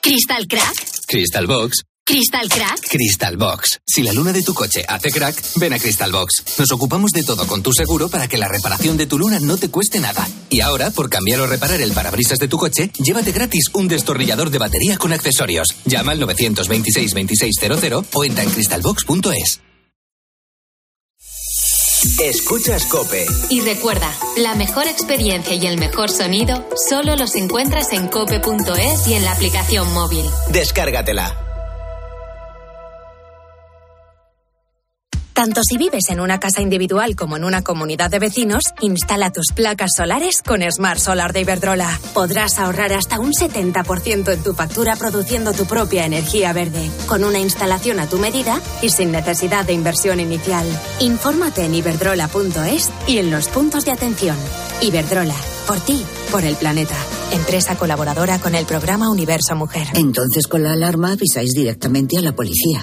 ¿Crystal Crack? Crystal Box. ¿Crystal Crack? Crystal Box. Si la luna de tu coche hace crack, ven a Crystal Box. Nos ocupamos de todo con tu seguro para que la reparación de tu luna no te cueste nada. Y ahora, por cambiar o reparar el parabrisas de tu coche, llévate gratis un destornillador de batería con accesorios. Llama al 926 2600 o entra en crystalbox.es. Escuchas Cope. Y recuerda, la mejor experiencia y el mejor sonido solo los encuentras en cope.es y en la aplicación móvil. Descárgatela. Tanto si vives en una casa individual como en una comunidad de vecinos, instala tus placas solares con Smart Solar de Iberdrola. Podrás ahorrar hasta un 70% en tu factura produciendo tu propia energía verde, con una instalación a tu medida y sin necesidad de inversión inicial. Infórmate en iberdrola.es y en los puntos de atención. Iberdrola, por ti, por el planeta. Empresa colaboradora con el programa Universo Mujer. Entonces con la alarma avisáis directamente a la policía.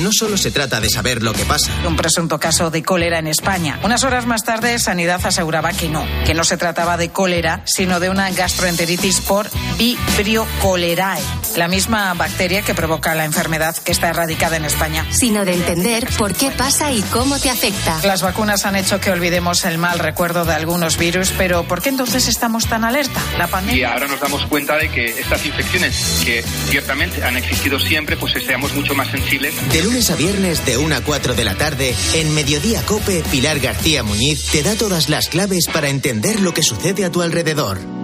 No solo se trata de saber lo que pasa. Un presunto caso de cólera en España. Unas horas más tarde, Sanidad aseguraba que no, que no se trataba de cólera, sino de una gastroenteritis por Vibrio cholerae, la misma bacteria que provoca la enfermedad que está erradicada en España. Sino de entender por qué pasa y cómo te afecta. Las vacunas han hecho que olvidemos el mal recuerdo de algunos virus, pero ¿por qué entonces estamos tan alerta? La pandemia. Y ahora nos damos cuenta de que estas infecciones, que ciertamente han existido siempre, pues seamos mucho más sensibles. De lunes a viernes de 1 a 4 de la tarde, en Mediodía Cope, Pilar García Muñiz te da todas las claves para entender lo que sucede a tu alrededor.